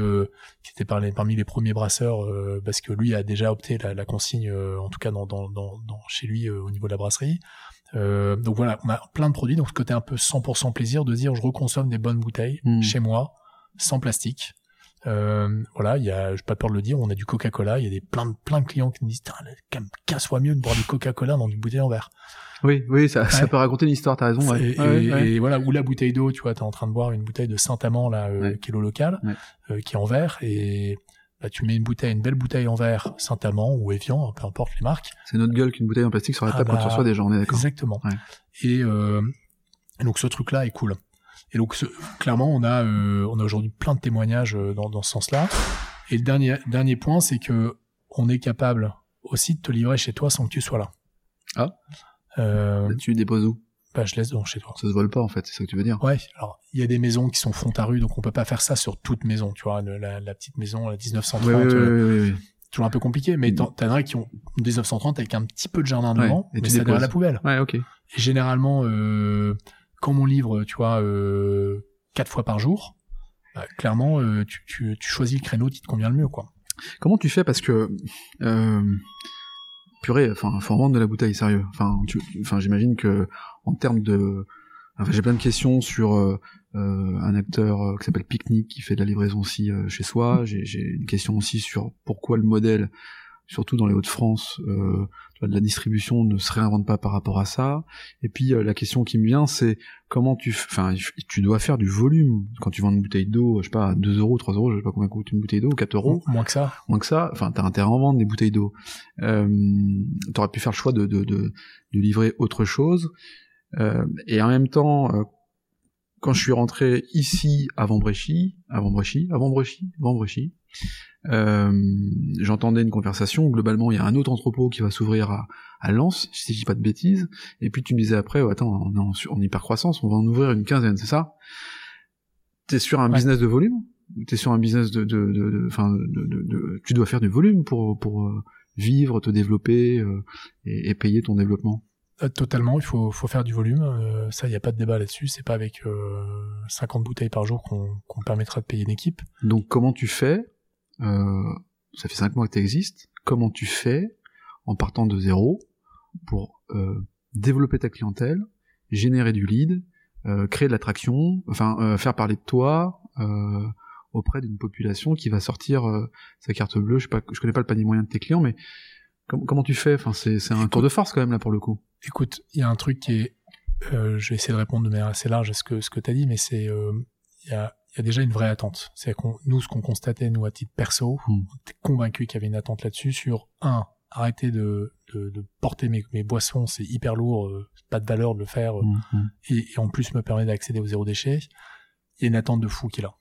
qui était parmi, parmi les premiers brasseurs parce que lui a déjà opté la, la consigne, en tout cas dans, dans, dans, dans- chez lui au niveau de la brasserie. Euh, donc voilà, on a plein de produits, donc ce côté un peu 100% plaisir de dire je reconsomme des bonnes bouteilles Mm. chez moi, sans plastique. Euh, voilà, il y a, j'ai pas peur de le dire, on a du Coca-Cola, il y a des plein de plein de clients qui nous disent, quand même, mieux de boire du Coca-Cola dans une bouteille en verre. Oui, oui, ça, peut raconter une histoire, t'as raison. Ouais. Et, Ouais, et- ouais. et voilà, ou la bouteille d'eau, tu vois, t'es en train de boire une bouteille de Saint-Amand, là, euh, Ouais. qui est l'eau locale, Ouais. euh, qui est en verre, et bah, tu mets une bouteille, une belle bouteille en verre, Saint-Amand ou Evian, peu importe les marques. C'est notre gueule qu'une bouteille en plastique sur la Ah table quand bah, tu reçois des gens, on est d'accord. Exactement. Ouais. Et, euh, et donc ce truc-là est cool. Et donc ce- clairement, on a, euh, on a aujourd'hui plein de témoignages euh, dans, dans ce sens-là. Et le dernier, dernier point, c'est que on est capable aussi de te livrer chez toi sans que tu sois là. Ah. Euh, tu déposes où? bah, je laisse donc chez toi. Ça se vole pas en fait, c'est ça que tu veux dire? Ouais. Alors il y a des maisons qui sont front à rue, donc on peut pas faire ça sur toute maison. Tu vois, la, la petite maison, la 1930. Oui, oui, oui, oui, toujours un peu compliqué, mais t'en as qui ont 1930 avec un petit peu de jardin devant, et mais ça à la poubelle. Ouais, ok. Et généralement, euh, quand mon livre, tu vois, euh, quatre fois par jour, bah, clairement, euh, tu, choisis le créneau qui te convient le mieux, quoi. Comment tu fais? Parce que euh, purée, enfin, faut en vendre de la bouteille, sérieux. Enfin, j'imagine que en termes de, j'ai plein de questions sur euh, euh, un acteur euh, qui s'appelle Picnic qui fait de la livraison aussi euh, chez soi. J'ai une question aussi sur pourquoi le modèle, surtout dans les Hauts-de-France, de la distribution ne se réinvente pas par rapport à ça. Et puis la question qui me vient, c'est comment tu, enfin, tu dois faire du volume quand tu vends une bouteille d'eau, je sais pas, 2 euros, 3 euros, je sais pas combien coûte une bouteille d'eau, 4 euros. Moins que ça. Moins que ça. Enfin, t'as intérêt à en vendre des bouteilles d'eau. Euh, T'aurais pu faire le choix de, de, de, de livrer autre chose. Euh, et en même temps, quand je suis rentré ici avant Bréchy, avant Bréchy, avant Bréchy, avant Bréchy, euh, j'entendais une conversation. Globalement, il y a un autre entrepôt qui va s'ouvrir à, à Lens, si je dis pas de bêtises. Et puis tu me disais après, oh, attends, on est en, en hypercroissance, on va en ouvrir une quinzaine, c'est ça? T'es sur un business de volume? T'es sur un business de, de, de, enfin, de, de, tu dois faire du volume pour pour euh, vivre, te développer euh, et, et payer ton développement? Totalement, il faut, faut faire du volume. Euh, ça, il n'y a pas de débat là-dessus. C'est pas avec 50 euh, bouteilles par jour qu'on permettra de payer une équipe. Donc, comment tu fais Ça fait 5 mois que tu existes. Comment tu fais en partant de zéro pour développer ta clientèle, générer du lead, créer de l'attraction, enfin faire parler de toi auprès d'une population qui va sortir sa carte bleue. Je sais pas, je connais pas le panier moyen de tes clients, mais comment tu fais? Enfin, c'est un tour de force quand même là pour le coup. Écoute, il y a un truc qui est, euh, je vais essayer de répondre de manière assez large à ce que ce que t'as dit, mais c'est euh, il y a il y a déjà une vraie attente. C'est qu'on nous ce qu'on constatait nous à titre perso, hmm. on était convaincu qu'il y avait une attente là-dessus sur un arrêter de, de, de porter mes, mes boissons, c'est hyper lourd, euh, pas de valeur de le faire, hmm, hmm. et, et, en plus me permet d'accéder au zéro déchet. Il y a une attente de fou qui est là.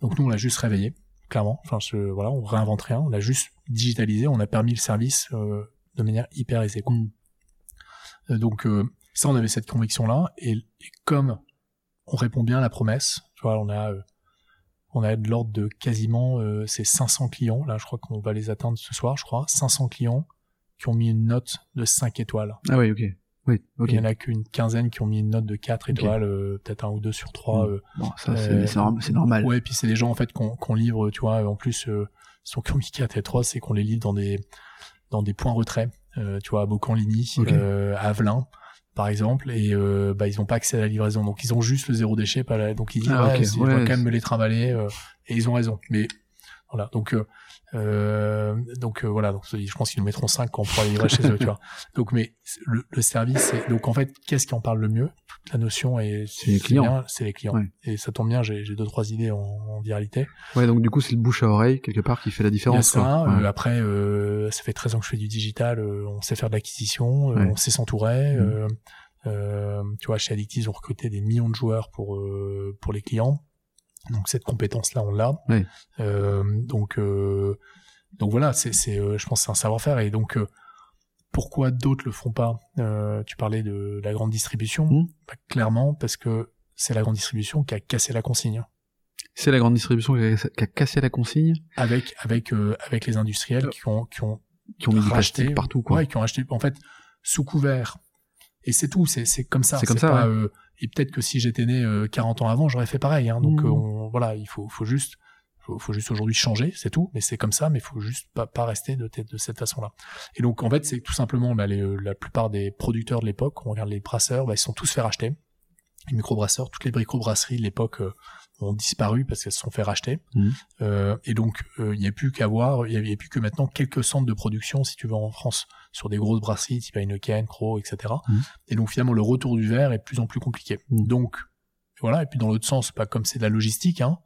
Donc nous on l'a juste réveillé, clairement. Enfin je, voilà, on réinvente rien, on l'a juste digitalisé, on a permis le service euh, de manière hyper aisée. Quoi. Euh, donc euh, ça, on avait cette conviction-là, et, comme on répond bien à la promesse, tu vois, on a on a de l'ordre de quasiment ces 500 clients, là je crois qu'on va les atteindre ce soir, je crois, 500 clients qui ont mis une note de 5 étoiles. Ah oui, ok. Oui, ok. Il y en a qu'une quinzaine qui ont mis une note de 4 étoiles, peut-être un ou deux sur trois. Mm. bon, ça c'est normal. Ouais, et puis c'est des gens en fait qu'on livre, tu vois, en plus sont qui ont mis 4 et 3, c'est qu'on les livre dans des dans des points retrait, euh, tu vois, à Beaucamp-Ligny, euh, à Avelin, par exemple, et euh, bah ils ont pas accès à la livraison, donc ils ont juste le zéro déchet, pas donc ils disent ah, ouais, quand même me les trimballer, euh, et ils ont raison. Mais voilà, donc euh, euh, donc euh, voilà, donc je pense qu'ils nous mettront 5 quand on pourra livrer chez eux, tu vois. [LAUGHS] Donc mais le, le service, donc en fait, qu'est-ce qui en parle le mieux? Toute la notion est c'est les clients, c'est les clients. Et ça tombe bien, j'ai deux trois idées en, en, viralité. Ouais, donc du coup c'est le bouche à oreille quelque part qui fait la différence. Il y a ça. Euh, après, euh, ça fait 13 ans que je fais du digital, on sait faire de l'acquisition, on sait s'entourer. Mmh. tu vois, chez Addictive, on recrutait des millions de joueurs pour pour les clients. Donc cette compétence-là, on l'a. Euh, donc euh, donc voilà, c'est euh, je pense c'est un savoir-faire et donc euh, pourquoi d'autres le font pas? Tu parlais de la grande distribution, mmh. bah, clairement parce que c'est la grande distribution qui a cassé la consigne. C'est la grande distribution qui a, cassé la consigne? Avec avec avec les industriels qui ont qui ont qui ont mis racheté partout quoi. Ouais, qui ont acheté en fait sous couvert. Et c'est tout, c'est c'est comme ça. C'est comme ça. Pas, et peut-être que si j'étais né 40 ans avant, j'aurais fait pareil. Hein. Donc mmh. voilà, il faut faut juste faut, faut juste aujourd'hui changer, c'est tout. Mais c'est comme ça, mais il faut juste pas, pas rester de, de cette façon-là. Et donc en fait, c'est tout simplement bah, les, la plupart des producteurs de l'époque, on regarde les brasseurs, bah, ils sont tous fait racheter. Les microbrasseurs, toutes les microbrasseries de l'époque euh, ont disparu parce qu'elles se sont fait racheter. Mmh. Euh, et donc euh, il n'y a plus qu'à voir, il n'y a, plus que maintenant quelques centres de production, si tu veux, en France, sur des grosses brasseries, type Heineken, Crow, etc. Mmh. Et donc finalement le retour du verre est de plus en plus compliqué. Mmh. Donc voilà. Et puis dans l'autre sens, pas comme c'est de la logistique, hein,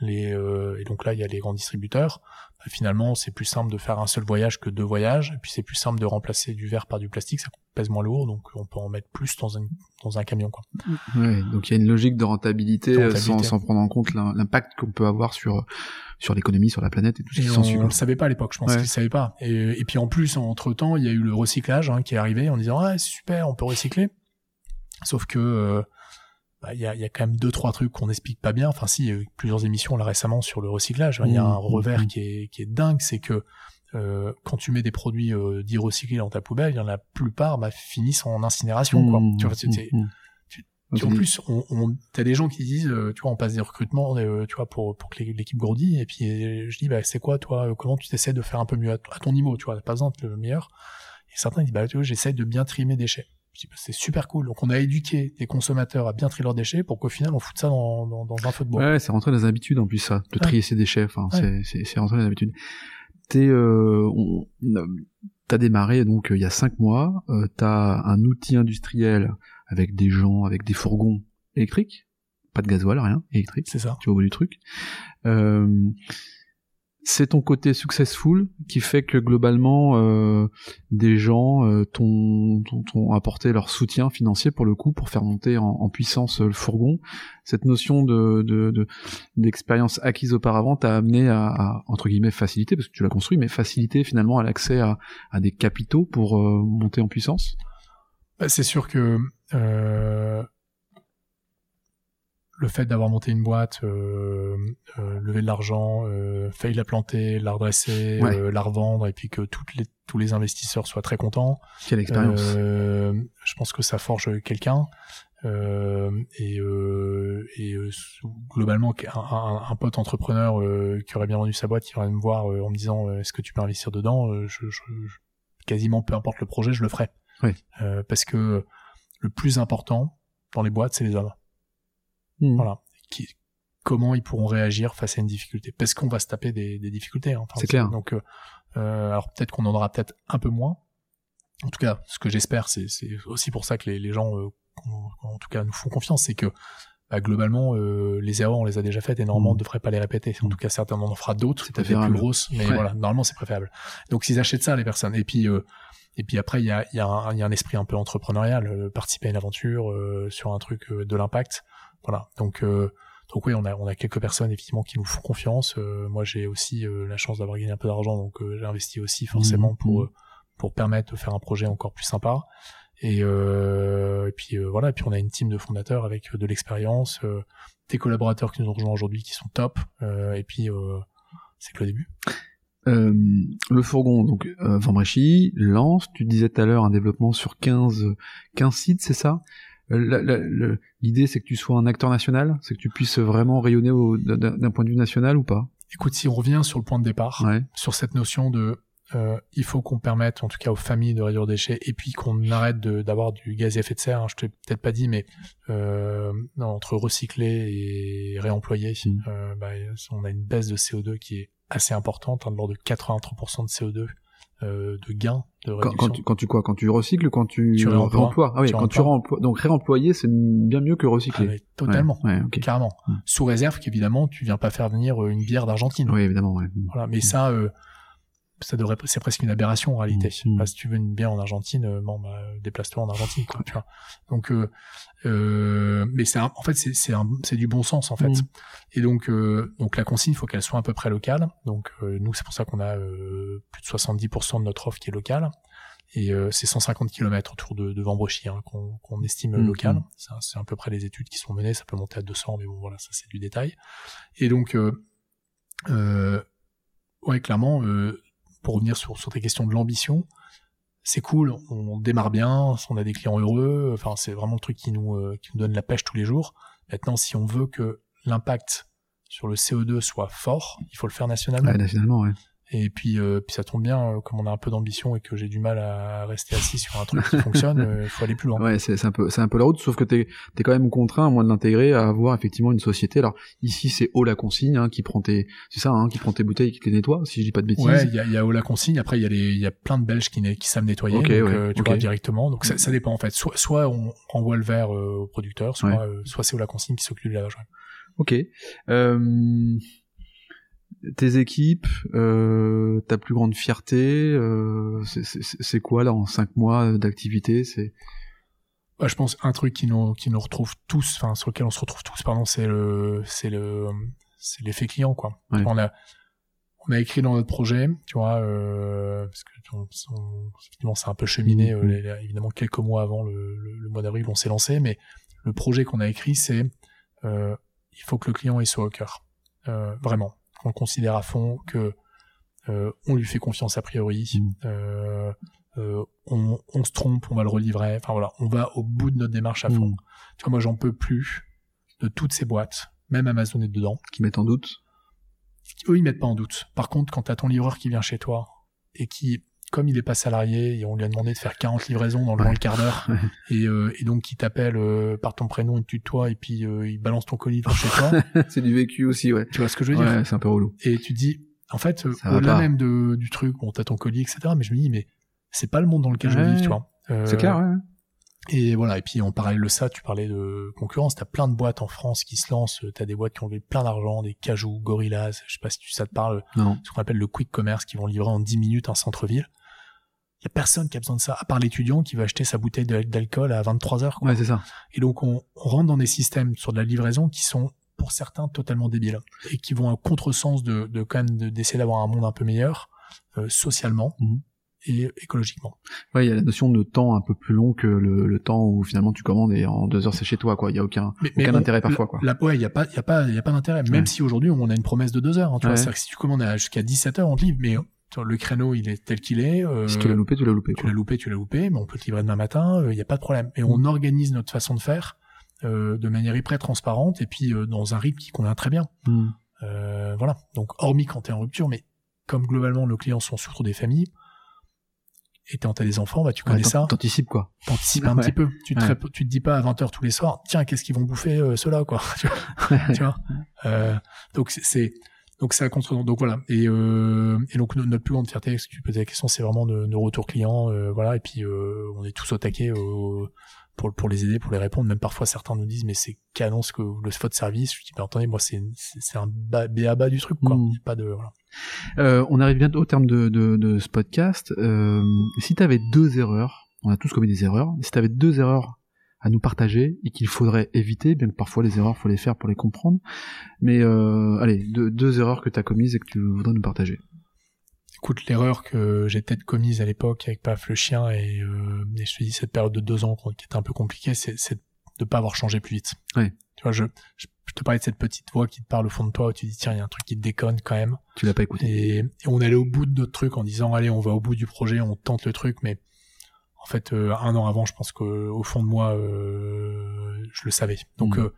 les et donc là il y a les grands distributeurs. Bah, finalement, c'est plus simple de faire un seul voyage que deux voyages, et puis c'est plus simple de remplacer du verre par du plastique, ça pèse moins lourd, donc on peut en mettre plus dans un dans un camion quoi. Ouais, donc il y a une logique de rentabilité, Sans, sans prendre en compte l'impact qu'on peut avoir sur sur l'économie, sur la planète et tout ce qui s'ensuit. On le savait pas à l'époque, je pense qu'ils savaient pas. Et, et, puis en plus, entre temps, il y a eu le recyclage hein, qui est arrivé en disant ah super, on peut recycler. Sauf que euh, bah, il y, a, y, a, quand même deux trois trucs qu'on n'explique pas bien. Enfin, si, il y a eu plusieurs émissions là récemment sur le recyclage. Il y a un mmh, mmh, revers mmh. qui est qui est dingue, c'est que euh, quand tu mets des produits euh, dits recyclés dans ta poubelle, il y en a la plupart bah, finissent en incinération. Quoi. Tu vois, tu, en plus, on, on t'as des gens qui disent, euh, tu vois, on passe des recrutements, euh, tu vois, pour pour que l'équipe grandisse. Et puis je dis, bah c'est quoi, toi, comment tu t'essaies de faire un peu mieux à, ton niveau, tu vois, t'as pas besoin d'être le meilleur. Et certains disent, bah tu vois, j'essaie de bien trier mes déchets. Bah, c'est super cool. Donc on a éduqué les consommateurs à bien trier leurs déchets pour qu'au final on foute ça dans, dans, dans un feu de bois. Ouais, c'est rentré dans les habitudes en plus ça, de trier ses déchets. Enfin, c'est c'est rentré dans les habitudes. T'es, euh, t'as démarré donc il y a cinq mois. Euh, t'as un outil industriel avec des gens, avec des fourgons électriques, pas de gasoil, rien, électrique. C'est ça. Tu vois au bout du truc. Euh, c'est ton côté successful qui fait que globalement euh, des gens euh, t'ont, apporté leur soutien financier pour le coup pour faire monter en, puissance le fourgon. Cette notion de, d'expérience acquise auparavant t'a amené à, entre guillemets faciliter parce que tu l'as construit, mais faciliter finalement à l'accès à, des capitaux pour euh, monter en puissance? Bah, c'est sûr que le fait d'avoir monté une boîte, euh, euh, lever de l'argent, euh, failli la planter, la redresser, la revendre, et puis que toutes les, tous les investisseurs soient très contents. Quelle expérience Je pense que ça forge quelqu'un. et, et globalement, un, un, pote entrepreneur qui aurait bien vendu sa boîte, il aurait me voir en me disant est-ce que tu peux investir dedans? Je, je, Quasiment peu importe le projet, je le ferai. parce que le plus important dans les boîtes, c'est les hommes. Hmm. Voilà. Qui, comment ils pourront réagir face à une difficulté? Parce qu'on va se taper des, des difficultés. Hein, c'est clair. Donc, euh, euh, alors peut-être qu'on en aura peut-être un peu moins. En tout cas, ce que j'espère, c'est aussi pour ça que les, les gens, euh, en tout cas, nous font confiance, c'est que bah, globalement, euh, les erreurs, on les a déjà faites et normalement, on ne hmm. devrait pas les répéter. En tout cas, certainement, on en fera d'autres, peut-être plus grosses, mais voilà, normalement, c'est préférable. Donc, s'ils achètent ça, les personnes, et puis euh, et puis après, il y a, y, a y a un esprit un peu entrepreneurial, participer à une aventure sur un truc de l'impact. Voilà. Donc euh, donc oui, on a on a quelques personnes effectivement qui nous font confiance. Euh, moi, j'ai aussi euh, la chance d'avoir gagné un peu d'argent, donc j'ai investi aussi forcément mmh, pour mmh. pour permettre de faire un projet encore plus sympa. Et, et puis voilà, et puis on a une team de fondateurs avec de l'expérience, des collaborateurs qui nous ont rejoints aujourd'hui qui sont top. et puis c'est que le début. Euh, le fourgon, donc euh, Vambrechy, lance, tu disais tout à l'heure un développement sur 15, 15 sites, c'est ça? L'idée, c'est que tu sois un acteur national, c'est que tu puisses vraiment rayonner d'un point de vue national ou pas? Écoute, si on revient sur le point de départ, sur cette notion de euh, il faut qu'on permette, en tout cas aux familles, de réduire les déchets, et puis qu'on arrête d'avoir du gaz à effet de serre. Hein, je t'ai peut-être pas dit, mais euh, non, entre recycler et réemployer, mmh. euh, bah, on a une baisse de CO2 qui est assez importante, hein, de l'ordre de 83% de CO2 euh, de gains de réduction. Quand, tu, quand tu quoi Quand tu recycles quand tu, tu réemploies Ah oui, quand tu réemploies. Donc réemployer, c'est bien mieux que recycler. Ah, totalement, carrément. Hmm. Sous réserve qu'évidemment, tu viens pas faire venir euh, une bière d'Argentine. Oui, évidemment. Ouais. Voilà, mais ça, euh, ça devrait, c'est presque une aberration en réalité. Mmh. si tu veux une bière en Argentine, euh, bon, bah, déplace-toi en Argentine, quoi, [LAUGHS] tu vois. Donc, euh, euh, mais c'est en fait, c'est c'est du bon sens en fait. Mmh. Et donc, euh, donc la consigne, il faut qu'elle soit à peu près locale. Donc, nous, c'est pour ça qu'on a plus de 70% de notre offre qui est locale. Et c'est 150 km autour de, de Vambrechy hein, qu'on qu'on estime mmh. local. C'est à peu près les études qui sont menées. Ça peut monter à 200, mais bon, voilà, ça c'est du détail. Et donc, ouais, clairement. Euh, pour revenir sur, sur tes questions de l'ambition, c'est cool, on démarre bien, on a des clients heureux, enfin c'est vraiment le truc qui nous, euh, qui nous donne la pêche tous les jours. Maintenant, si on veut que l'impact sur le CO2 soit fort, il faut le faire nationalement. Et puis, euh, puis ça tombe bien, euh, comme on a un peu d'ambition et que j'ai du mal à rester assis sur un truc qui [LAUGHS] fonctionne, euh, il faut aller plus loin. Ouais, c'est un peu, c'est un peu la route, sauf que t'es es quand même contraint, à moins de l'intégrer, à avoir effectivement une société. Alors ici, c'est haut la consigne hein, qui prend tes, c'est ça, hein, qui prend tes bouteilles, qui te les nettoie, si je dis pas de bêtises. Ouais, il y a, y a la consigne. Après, il y a les, il y a plein de Belges qui, qui savent nettoyer, donc tu vois directement. Donc ça, ça, dépend en fait. Soit, soit on renvoie le verre au producteur, soit, soit c'est haut la consigne qui s'occupe du lavage. Ok. Euh, tes équipes, euh, ta plus grande fierté, euh, c'est quoi là en cinq mois d'activité C'est bah, je pense un truc qui nous qui nous retrouve tous, enfin sur lequel on se retrouve tous, pardon, c'est le c'est le c'est l'effet client quoi. On a on a écrit dans notre projet, tu vois, euh, parce que on, c'est un peu cheminé, mmh, mmh. euh, évidemment quelques mois avant le, le, mois d'avril, on s'est lancé, mais le projet qu'on a écrit, c'est il faut que le client soit au cœur, vraiment, qu'on considère à fond que euh, on lui fait confiance a priori, mmh. euh, euh, on, on, se trompe, on va le relivrer, enfin voilà, on va au bout de notre démarche à fond. Tu vois, moi j'en peux plus de toutes ces boîtes, même Amazon est dedans, qui mettent en doute eux, ils mettent pas en doute. Par contre, quand tu as ton livreur qui vient chez toi et qui, comme il est pas salarié, et on lui a demandé de faire 40 livraisons dans le, ouais. quart d'heure, [LAUGHS] et, euh, et, donc qui t'appelle euh, par ton prénom, il tue toi, et puis euh, il balance ton colis dans chez toi. [LAUGHS] c'est du vécu aussi, ouais. Tu vois ce que je veux dire? C'est un peu relou. Et tu dis, en fait, au-delà même de, du truc, bon, t'as ton colis, etc. Mais je me dis, mais c'est pas le monde dans lequel je vis, tu vois. c'est clair, ouais. Et voilà. Et puis en parallèle de ça, tu parlais de concurrence. T'as plein de boîtes en France qui se lancent. T'as des boîtes qui ont levé plein d'argent, des Cajou, Gorillaz. Je sais pas si ça te parle. Non. Ce qu'on appelle le quick commerce, qui vont livrer en 10 minutes un centre-ville. Il y a personne qui a besoin de ça, à part l'étudiant qui va acheter sa bouteille d'alcool à 23 heures. Ouais, c'est ça. Et donc on, on, rentre dans des systèmes sur de la livraison qui sont pour certains totalement débiles et qui vont à contresens de, de quand même d'essayer d'avoir un monde un peu meilleur euh, socialement. Mmh et écologiquement. Ouais, il y a la notion de temps un peu plus long que le, le, temps où finalement tu commandes et en deux heures c'est chez toi, quoi. Il y a aucun, aucun intérêt parfois, quoi. La, ouais, il y a pas, il y a pas, il y a pas d'intérêt. Même si aujourd'hui on a une promesse de deux heures. Hein, tu vois, c'est-à-dire que si tu commandes jusqu'à 17 heures, on te livre, mais le créneau il est tel qu'il est. Euh, si tu l'as loupé, tu l'as loupé. Tu l'as loupé, tu l'as loupé, mais on peut te livrer demain matin. Il y a pas de problème. Et on mm. organise notre façon de faire euh, de manière hyper transparente et puis euh, dans un rythme qui convient très bien. Mm. voilà. Donc hormis quand tu es en rupture, mais comme globalement nos clients sont surtout des familles et quand t'as des enfants, bah tu connais ça. T'anticipes quoi. T'anticipes un petit peu. Tu te, tu te dis pas à 20h tous les soirs, tiens, qu'est-ce qu'ils vont bouffer euh, ceux-là quoi. [LAUGHS] tu vois? Euh, donc c'est donc c'est à contre donc voilà et euh, et donc notre plus grande fierté, ce que tu posais la question, c'est vraiment nos, nos retours clients, euh, voilà et puis euh, on est tous au taquet pour pour les aider, pour les répondre. Même parfois certains nous disent mais c'est canon ce que le spot service. Je dis mais attendez moi c'est c'est un bas du truc quoi. Mmh. Pas de voilà. Euh, on arrive bientôt au terme de, de, de ce podcast. Euh, si tu avais deux erreurs, on a tous commis des erreurs, si tu avais deux erreurs à nous partager et qu'il faudrait éviter, bien que parfois les erreurs, faut les faire pour les comprendre, mais euh, allez, deux, deux erreurs que tu as commises et que tu voudrais nous partager. Écoute, l'erreur que j'ai peut-être commise à l'époque avec Paf le chien et, euh, et, je te dis cette période de deux ans qui était un peu compliquée, c'est de pas avoir changé plus vite. Ouais. Tu vois, je, je je te parlais de cette petite voix qui te parle au fond de toi où tu dis tiens il y a un truc qui te déconne quand même. Tu l'as pas écouté. Et, on allait au bout de notre truc en disant allez on va au bout du projet, on tente le truc, mais en fait euh, un an avant je pense qu'au fond de moi euh, je le savais. Donc mmh. euh,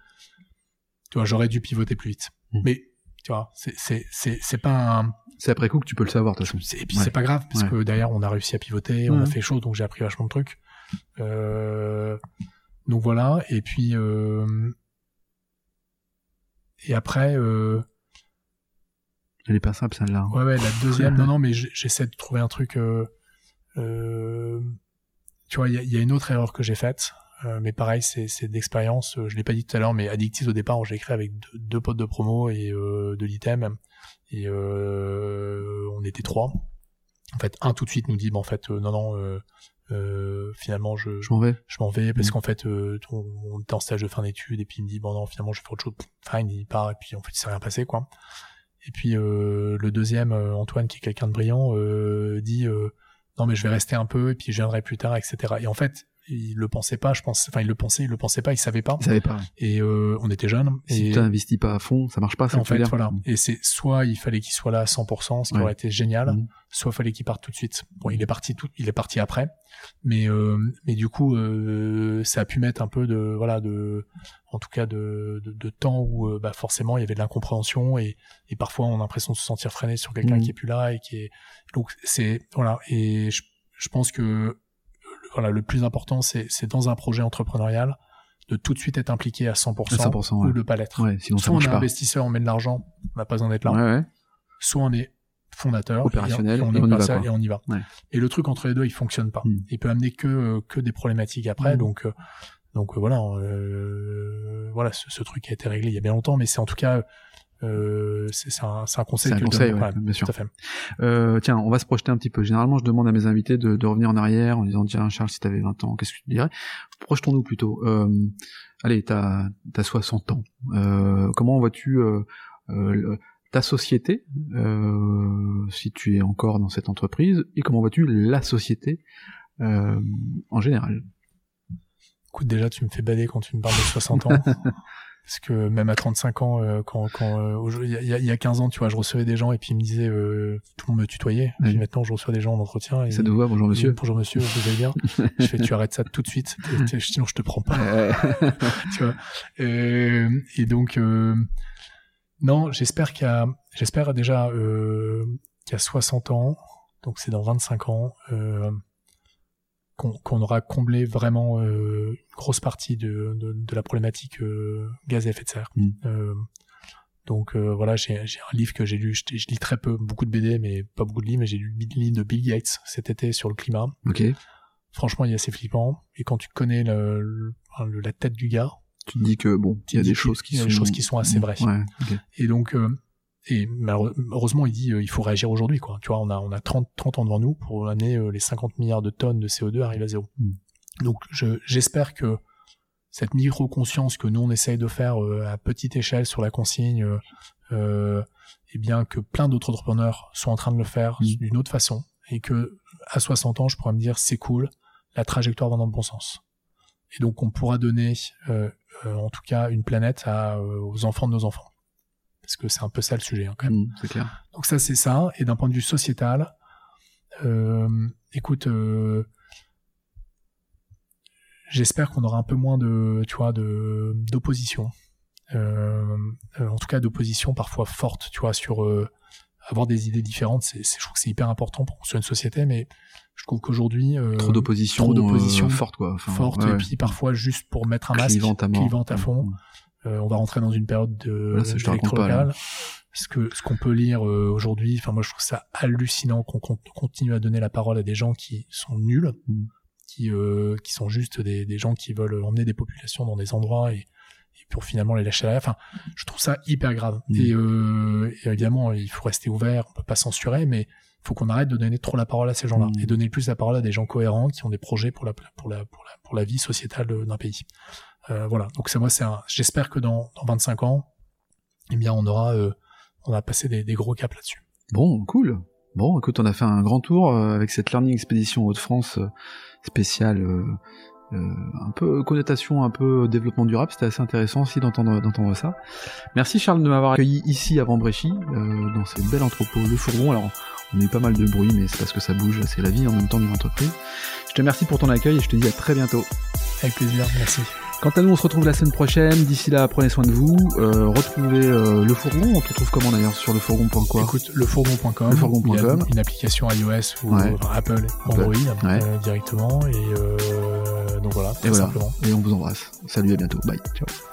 tu vois j'aurais dû pivoter plus vite. Mmh. Mais tu vois c'est pas un c'est après coup que tu peux le savoir de toute façon. Et puis c'est pas grave parce que derrière on a réussi à pivoter, on a fait chaud donc j'ai appris vachement de trucs. donc voilà et puis et après, elle est pas simple celle-là. Ouais, ouais, la deuxième. [LAUGHS] non, non, mais j'essaie de trouver un truc. Euh... Tu vois, il y a, y a, une autre erreur que j'ai faite, euh, mais pareil, c'est d'expérience. Euh, je l'ai pas dit tout à l'heure, mais Addictive au départ, j'ai écrit avec deux, deux, potes de promo et euh, de l'item, et on était trois. En fait, un tout de suite nous dit, bon, en fait, non, non. Euh, finalement je, je m'en vais je m'en vais parce mm. qu'en fait euh, on, était en stage de fin d'études et puis il me dit bon non finalement je fais autre chose fine il part et puis en fait il s'est rien passé quoi et puis euh, le deuxième Antoine qui est quelqu'un de brillant dit non mais je vais rester un peu et puis je viendrai plus tard etc et en fait il le pensait pas, je pense. Enfin, il le pensait, il le pensait pas, il savait pas. Il savait pas. Et euh, on était jeunes. Si et... tu investis pas à fond, ça marche pas. Ça en fait, voilà. Et c'est soit il fallait qu'il soit là à 100%, ce qui aurait été génial, mmh. soit il fallait qu'il parte tout de suite. Bon, il est parti tout, il est parti après, mais euh, mais du coup, euh, ça a pu mettre un peu de voilà de, en tout cas de de, de temps où euh, bah forcément il y avait de l'incompréhension et et parfois on a l'impression de se sentir freiné sur quelqu'un mmh. qui est plus là et qui est donc c'est voilà et je, je pense que voilà, le plus important, c'est dans un projet entrepreneurial de tout de suite être impliqué à 100%, 100% ou de pas l'être. Ouais, sinon soit on est investisseur, on met de l'argent, on n'a pas besoin d'être là. Ouais, soit on est fondateur, opérationnel, et on, et y va, et on y va. Et le truc entre les deux, il fonctionne pas. Hmm. Il peut amener que que des problématiques après. Hmm. Donc, euh, Donc voilà, voilà, ce, ce, truc a été réglé il y a bien longtemps, mais c'est en tout cas euh, c'est un, un, conseil. C'est un conseil, ouais, bien sûr. Euh, tiens, on va se projeter un petit peu. Généralement, je demande à mes invités de, de revenir en arrière en disant tiens Charles, si t'avais 20 ans, qu'est-ce que tu dirais? Projetons-nous plutôt. Euh, allez, t'as as 60 ans. Comment vois-tu ta société si tu es encore dans cette entreprise et comment vois-tu la société en général? Écoute, déjà, tu me fais bader quand tu me parles de 60 ans. [LAUGHS] Parce que même à 35 ans, euh, quand quand euh, il y, a, y, a 15 ans, tu vois, je recevais des gens et puis ils me disaient euh, tout le monde me tutoyait. Puis maintenant, je reçois des gens en entretien. Et, ça te voit, bonjour monsieur. Bonjour monsieur, vous allez bien? [LAUGHS] Je fais, tu arrêtes ça tout de suite, sinon je te prends pas. [LAUGHS] tu vois. Et, et donc, non, j'espère qu'il y a, j'espère déjà qu'il y a 60 ans, donc c'est dans 25 ans. Euh, qu'on aura comblé vraiment euh, une grosse partie de, de, de la problématique euh, gaz à effet de serre. Mm. Euh, donc voilà, j'ai un livre que j'ai lu, je, lis très peu, beaucoup de BD, mais pas beaucoup de livres, mais j'ai lu le livre de Bill Gates cet été sur le climat. Ok. Franchement, il est assez flippant. Et quand tu connais le, la tête du gars, tu te dis que bon, il y a des choses qui sont, des choses qui sont assez vraies. Ouais, Et donc euh, et heureusement, il dit euh, il faut réagir aujourd'hui. Quoi. Tu vois, on a, on a 30, 30 ans devant nous pour l'année euh, les 50 milliards de tonnes de CO2 arrivent à zéro. Mm. Donc j'espère que cette micro-conscience que nous on essaye de faire euh, à petite échelle sur la consigne, et bien que plein d'autres entrepreneurs sont en train de le faire mm. d'une autre façon, et que à 60 ans, je pourrais me dire c'est cool, la trajectoire va dans le bon sens. Et donc on pourra donner, en tout cas, une planète à, aux enfants de nos enfants parce que c'est un peu ça le sujet hein, quand même. Mmh, c'est clair. Donc ça c'est ça. Et d'un point de vue sociétal, euh, écoute, euh, j'espère qu'on aura un peu moins de, tu vois, de d'opposition. Euh, en tout cas d'opposition parfois forte, tu vois, sur avoir des idées différentes. C'est, je trouve que c'est hyper important pour construire une société, mais je trouve qu'aujourd'hui trop d'opposition, trop d'opposition forte quoi, forte et puis parfois juste pour mettre un masque clivante à, à fond. Mmh. Euh, on va rentrer dans une période de voilà, Ce que ce qu'on peut lire euh, aujourd'hui, enfin moi je trouve ça hallucinant qu'on continue à donner la parole à des gens qui sont nuls, mm. qui euh, qui sont juste des, des gens qui veulent emmener des populations dans des endroits et, et pour finalement les lâcher derrière. Enfin, je trouve ça hyper grave. Mm. Et, et, évidemment, il faut rester ouvert, on peut pas censurer, mais il faut qu'on arrête de donner trop la parole à ces gens-là mm. et donner plus la parole à des gens cohérents qui ont des projets pour la pour la pour la, pour la vie sociétale d'un pays. Euh, voilà. Donc c'est moi, c'est un. J'espère que dans, dans 25 ans, eh bien, on aura, euh, on a passé des, des gros caps là-dessus. Bon, cool. Bon, écoute, on a fait un grand tour euh, avec cette Learning Expedition Hauts-de-France spéciale, un peu connotation, un peu développement durable. C'était assez intéressant aussi d'entendre d'entendre ça. Merci Charles de m'avoir accueilli ici avant Bréchy, dans ce bel entrepôt, le Fourgon. Alors, on a eu pas mal de bruit, mais c'est parce que ça bouge, c'est la vie en même temps d'une entreprise. Je te remercie pour ton accueil et je te dis à très bientôt. Avec plaisir, merci. Quant à nous, on se retrouve la semaine prochaine. D'ici là, prenez soin de vous. Euh, retrouvez euh, le fourgon. On te trouve comment d'ailleurs sur lefourgon.com Écoute, lefourgon.com. Lefourgon.com. Une application iOS ou Apple, Android euh, directement. Et donc voilà, et voilà. simplement. Et on vous embrasse. Salut, à bientôt. Bye. Ciao.